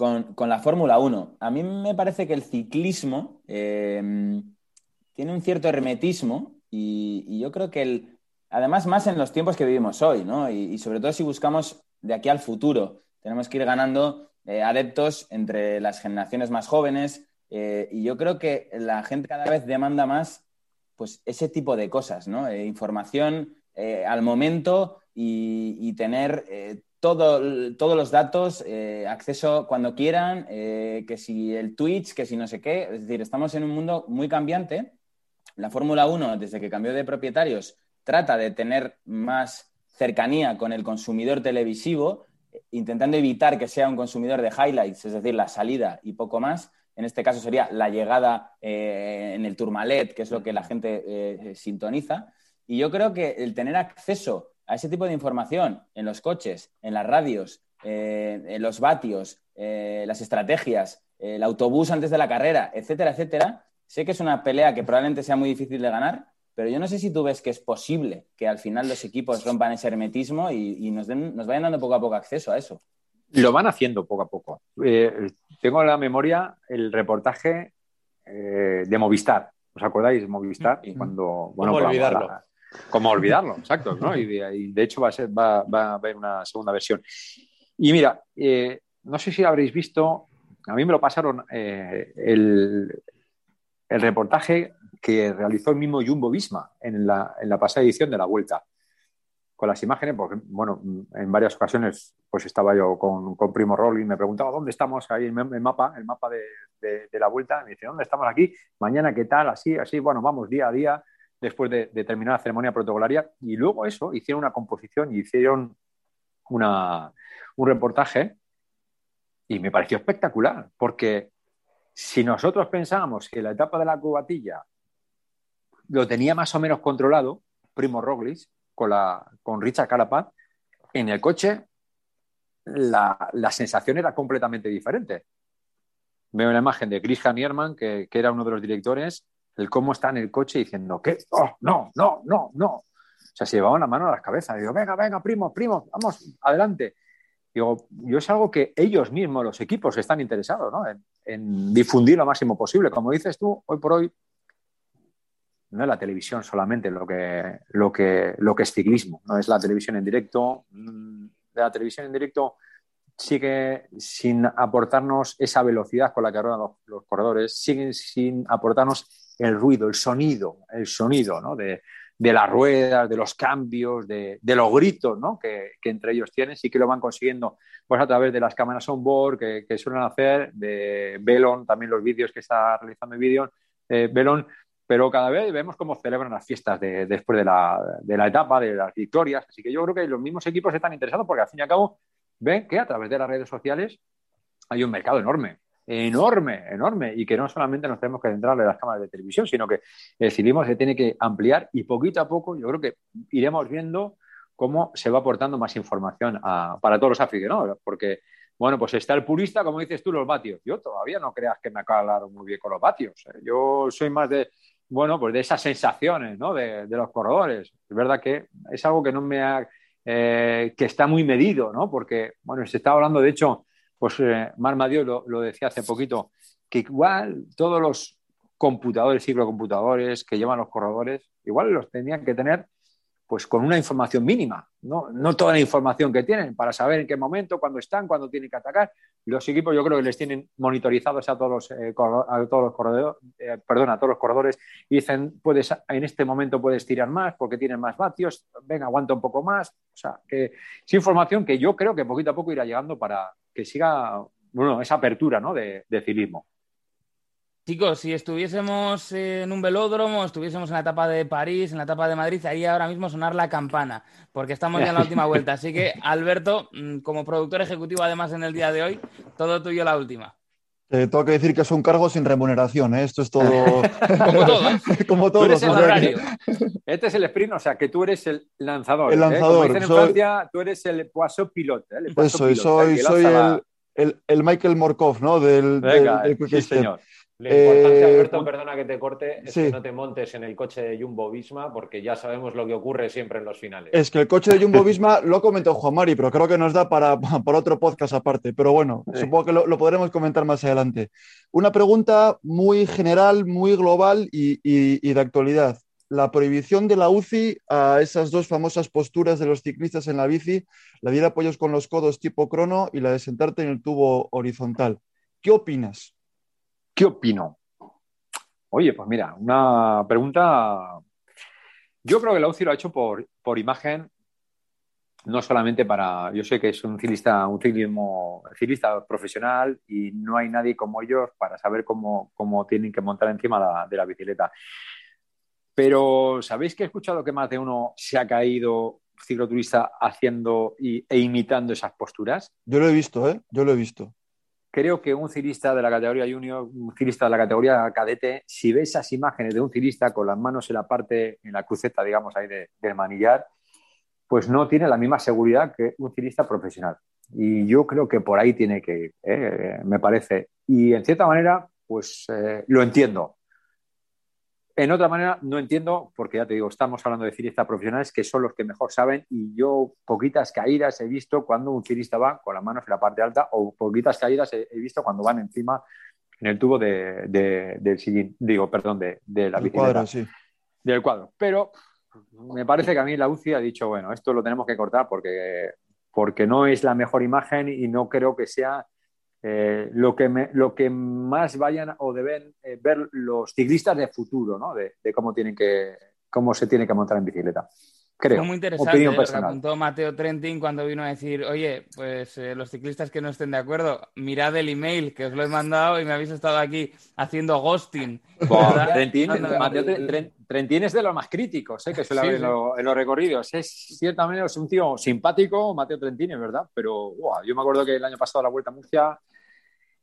con, la Fórmula 1. A mí me parece que el ciclismo eh, tiene un cierto hermetismo y, yo creo que el, además más en los tiempos que vivimos hoy, ¿no? Y, sobre todo si buscamos de aquí al futuro, tenemos que ir ganando eh, adeptos entre las generaciones más jóvenes eh, y yo creo que la gente cada vez demanda más pues ese tipo de cosas, ¿no? información al momento y, tener todos los datos, eh, acceso cuando quieran, eh, que si el Twitch, que si no sé qué. Es decir, estamos en un mundo muy cambiante. La Fórmula 1, desde que cambió de propietarios, trata de tener más cercanía con el consumidor televisivo, intentando evitar que sea un consumidor de highlights, es decir, la salida y poco más. En este caso sería la llegada eh, en el Tourmalet, que es lo que la gente sintoniza. Y yo creo que el tener acceso a ese tipo de información en los coches, en las radios, eh, los vatios, eh, las estrategias, el autobús antes de la carrera, etcétera, etcétera, sé que es una pelea que probablemente sea muy difícil de ganar, pero yo no sé si tú ves que es posible que al final los equipos rompan ese hermetismo y, nos, nos, vayan dando poco a poco acceso a eso. Lo van haciendo poco a poco. tengo en la memoria el reportaje de Movistar. ¿Os acordáis de Movistar? Y cuando, bueno, ¿Cómo olvidarlo? ¿Cómo olvidarlo? Exacto, ¿no? Y de, hecho va a, ser, va, a haber una segunda versión. Y mira, eh, no sé si habréis visto, a mí me lo pasaron eh, el, el, reportaje que realizó el mismo Jumbo Visma en la, en la pasada edición de la Vuelta con las imágenes, porque, bueno, en varias ocasiones pues estaba yo con, con Primo Roll y me preguntaba dónde estamos ahí en el mapa, el mapa de, de, la vuelta. Me dice, ¿dónde estamos aquí? Mañana, ¿qué tal? Así, así, bueno, vamos día a día después de, terminar la ceremonia protocolaria. Y luego eso, hicieron una composición y hicieron una, un reportaje y me pareció espectacular, porque si nosotros pensábamos que la etapa de la cubatilla lo tenía más o menos controlado, Primo Roglic, con, la, con Richard Carapaz, en el coche la, la, sensación era completamente diferente. Veo la imagen de Chris Hanierman, que, que, era uno de los directores, el cómo está en el coche diciendo que no, no, no, no. O sea, se llevaban la mano a las cabezas. Digo, venga, venga, primo, primo, vamos, adelante. Digo, yo es algo que ellos mismos, los equipos, están interesados ¿no? en, difundir lo máximo posible. Como dices tú, hoy por hoy no es la televisión solamente lo que, lo que, lo que es ciclismo, no es la televisión en directo. Mm, la televisión en directo sigue sin aportarnos esa velocidad con la que ruedan los, corredores, siguen sin aportarnos el ruido, el sonido, el sonido ¿no? de, de, las ruedas, de los cambios, de, de los gritos ¿no? que, entre ellos tienen, sí que lo van consiguiendo pues, a través de las cámaras on-board que, que, suelen hacer, de Belon, también los vídeos que está realizando vídeo, eh, Belon pero cada vez vemos cómo celebran las fiestas de, después de la, de la, etapa, de las victorias. Así que yo creo que los mismos equipos están interesados porque al fin y al cabo ven que a través de las redes sociales hay un mercado enorme, enorme, enorme, y que no solamente nos tenemos que centrar en las cámaras de televisión, sino que el ciclismo se tiene que ampliar y poquito a poco yo creo que iremos viendo cómo se va aportando más información para todos los aficionados, porque bueno, pues está el purista, como dices tú, los vatios. Yo todavía no creas que me hablar muy bien con los vatios. ¿eh? Yo soy más de, bueno, pues de esas sensaciones, ¿no? De, los corredores. Es verdad que es algo que no me ha, eh, que está muy medido, ¿no? Porque, bueno, se está hablando, de hecho, pues eh, Mar lo, decía hace poquito, que igual todos los computadores, ciclocomputadores que llevan los corredores, igual los tenían que tener pues con una información mínima, ¿no? toda la información que tienen para saber en qué momento, cuándo están, cuándo tienen que atacar. Los equipos yo creo que les tienen monitorizados a todos los, eh, a todos los corredores, eh, a todos los corredores y dicen, puedes, en este momento puedes tirar más porque tienes más vatios, venga, aguanta un poco más. O sea, que es información que yo creo que poquito a poco irá llegando para que siga, bueno, esa apertura ¿no? de, de cilismo. Chicos, si estuviésemos en un velódromo, estuviésemos en la etapa de París, en la etapa de Madrid, haría ahora mismo sonar la campana, porque estamos ya en la última vuelta. Así que, Alberto, mm, como productor ejecutivo, además en el día de hoy, todo tuyo la última. Eh, tengo que decir que es un cargo sin remuneración, ¿eh? esto es todo. como todo. como todo. Este es el sprint, o sea, que tú eres el lanzador. El ¿eh? lanzador. Como dicen en Francia, tú eres el poisson pilote. ¿eh? El Eso, soy, soy el, el, el, Michael Morkov, ¿no? Del, Venga, del, del sí, señor. La importancia, eh, Alberto, perdona que te corte, es sí. que no te montes en el coche de Jumbo Visma porque ya sabemos lo que ocurre siempre en los finales. Es que el coche de Jumbo Visma lo comentó Juan Mari, pero creo que nos da para, para otro podcast aparte. Pero bueno, sí. supongo que lo, lo, podremos comentar más adelante. Una pregunta muy general, muy global y, y, y de actualidad. La prohibición de la UCI a esas dos famosas posturas de los ciclistas en la bici, la de ir apoyos con los codos tipo crono y la de sentarte en el tubo horizontal. ¿Qué opinas? ¿Qué opino? Oye, pues mira, una pregunta. Yo creo que la UCI lo ha hecho por, imagen, no solamente para. Yo sé que es un ciclista, un ciclismo, ciclista profesional y no hay nadie como ellos para saber cómo, cómo tienen que montar encima de la bicicleta. Pero ¿sabéis que he escuchado que más de uno se ha caído cicloturista haciendo y, e imitando esas posturas? Yo lo he visto, ¿eh? Yo lo he visto creo que un ciclista de la categoría junior, un ciclista de la categoría cadete, si ves esas imágenes de un ciclista con las manos en la parte, en la cruceta, digamos, ahí de, del manillar, pues no tiene la misma seguridad que un ciclista profesional. Y yo creo que por ahí tiene que ir, ¿eh? me parece. Y en cierta manera, pues eh, lo entiendo. En otra manera, no entiendo, porque ya te digo, estamos hablando de cilistas profesionales que son los que mejor saben y yo poquitas caídas he visto cuando un cirista va con las manos en la parte alta o poquitas caídas he, visto cuando van encima en el tubo de, del sillín, digo, perdón, de, la bicicleta. Del cuadro. Pero me parece que a mí la UCI ha dicho, bueno, esto lo tenemos que cortar porque, porque no es la mejor imagen y no creo que sea eh, lo, que lo que más vayan o deben eh, ver los ciclistas de futuro, ¿no? De, cómo, tienen que, cómo se tiene que montar en bicicleta. Creo. Fue muy interesante lo que apuntó Mateo Trentin cuando vino a decir, oye, pues eh, los ciclistas que no estén de acuerdo, mirad el email que os lo he mandado y me habéis estado aquí haciendo ghosting. Trentin, Mateo Trentin es de los más críticos ¿eh? que suele haber en, los recorridos. Es ciertamente es un tío simpático, Mateo Trentin, es verdad, pero yo me acuerdo que el año pasado la Vuelta a Murcia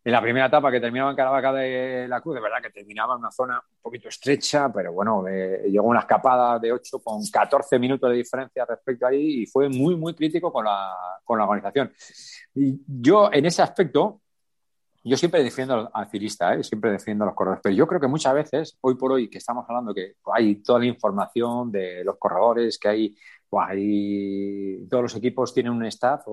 en la primera etapa que terminaba en Caravaca de la Cruz, de verdad que terminaba en una zona un poquito estrecha, pero bueno, llegó una escapada de 8 con 14 minutos de diferencia respecto ahí y fue muy, muy crítico con la, con la organización. Yo, en ese aspecto, yo siempre defiendo al cirista, ¿eh? siempre defiendo a los corredores, pero yo creo que muchas veces, hoy por hoy, que estamos hablando que hay toda la información de los corredores, que hay todos los equipos tienen un staff,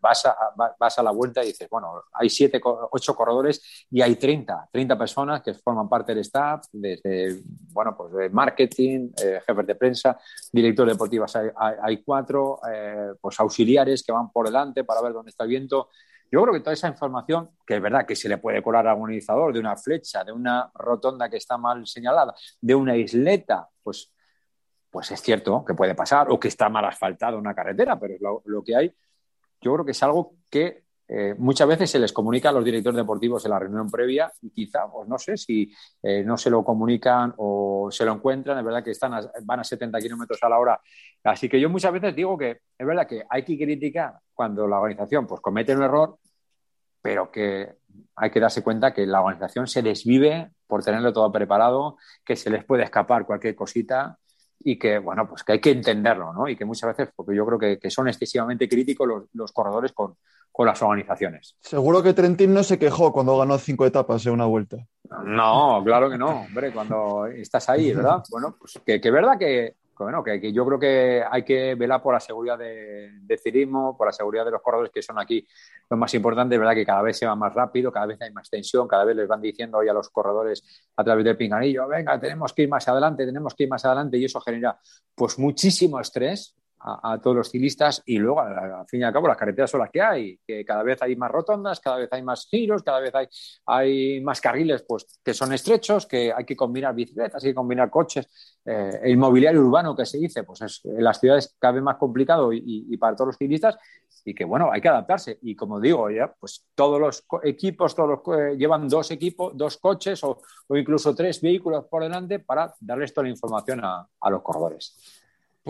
vas a, vas a la vuelta y dices, bueno, hay siete, ocho corredores y hay 30, 30 personas que forman parte del staff, desde, bueno, pues de marketing, eh, jefes de prensa, director deportivos hay, hay, cuatro, eh, pues auxiliares que van por delante para ver dónde está el viento. Yo creo que toda esa información, que es verdad que se le puede colar a un iniciador de una flecha, de una rotonda que está mal señalada, de una isleta, pues pues es cierto que puede pasar o que está mal asfaltada una carretera, pero es lo, que hay. Yo creo que es algo que eh, muchas veces se les comunica a los directores deportivos en la reunión previa y quizá, pues no sé si eh, no se lo comunican o se lo encuentran, es verdad que están van a 70 kilómetros a la hora. Así que yo muchas veces digo que es verdad que hay que criticar cuando la organización pues, comete un error, pero que hay que darse cuenta que la organización se desvive por tenerlo todo preparado, que se les puede escapar cualquier cosita y que, bueno, pues que hay que entenderlo, ¿no? Y que muchas veces, porque yo creo que, son excesivamente críticos los, corredores con, las organizaciones. Seguro que Trentin no se quejó cuando ganó cinco etapas en una vuelta. No, claro que no, hombre, cuando estás ahí, ¿verdad? Bueno, pues que, que verdad que, bueno, que, yo creo que hay que velar por la seguridad de, de cirismo, por la seguridad de los corredores que son aquí lo más importante, verdad que cada vez se va más rápido, cada vez hay más tensión, cada vez les van diciendo hoy a los corredores a través del pinganillo, venga, tenemos que ir más adelante, tenemos que ir más adelante y eso genera pues muchísimo estrés a, todos los ciclistas y luego, al fin y al cabo, las carreteras son las que hay, que cada vez hay más rotondas, cada vez hay más giros, cada vez hay, hay más carriles pues, que son estrechos, que hay que combinar bicicletas, hay que combinar coches. Eh, el mobiliario urbano que se dice, pues es, en las ciudades cada vez más complicado y, para todos los ciclistas y que, bueno, hay que adaptarse. Y como digo, ya, pues todos los equipos todos eh, llevan dos equipos, dos coches o, incluso tres vehículos por delante para darles toda la información a, a los corredores.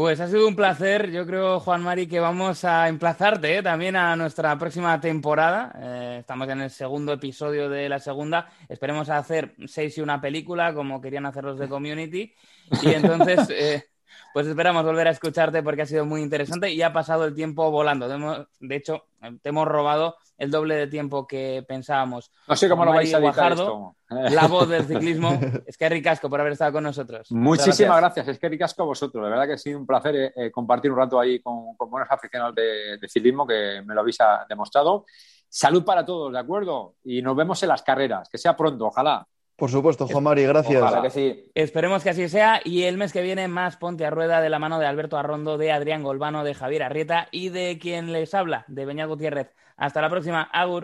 Pues ha sido un placer. Yo creo, Juan Mari, que vamos a emplazarte ¿eh? también a nuestra próxima temporada. Eh, estamos en el segundo episodio de la segunda. Esperemos hacer seis y una película, como querían hacer los de Community. Y entonces, eh, pues esperamos volver a escucharte porque ha sido muy interesante y ha pasado el tiempo volando. De hecho, te hemos robado el doble de tiempo que pensábamos. No sé cómo lo vais a editar esto. La voz del ciclismo. Es que ricasco por haber estado con nosotros. Muchísimas gracias. Es que ricasco a vosotros. De verdad que ha sido un placer eh, eh, compartir un rato ahí con, buenos aficionados de, ciclismo que me lo habéis demostrado. Salud para todos, ¿de acuerdo? Y nos vemos en las carreras. Que sea pronto, ojalá. Por supuesto, Juan Mari, gracias. Ojalá que sí. Esperemos que así sea. Y el mes que viene, más Ponte a Rueda de la mano de Alberto Arrondo, de Adrián Golbano, de Javier Arrieta y de quien les habla, de Beñat Gutiérrez. Hasta la próxima. Agur.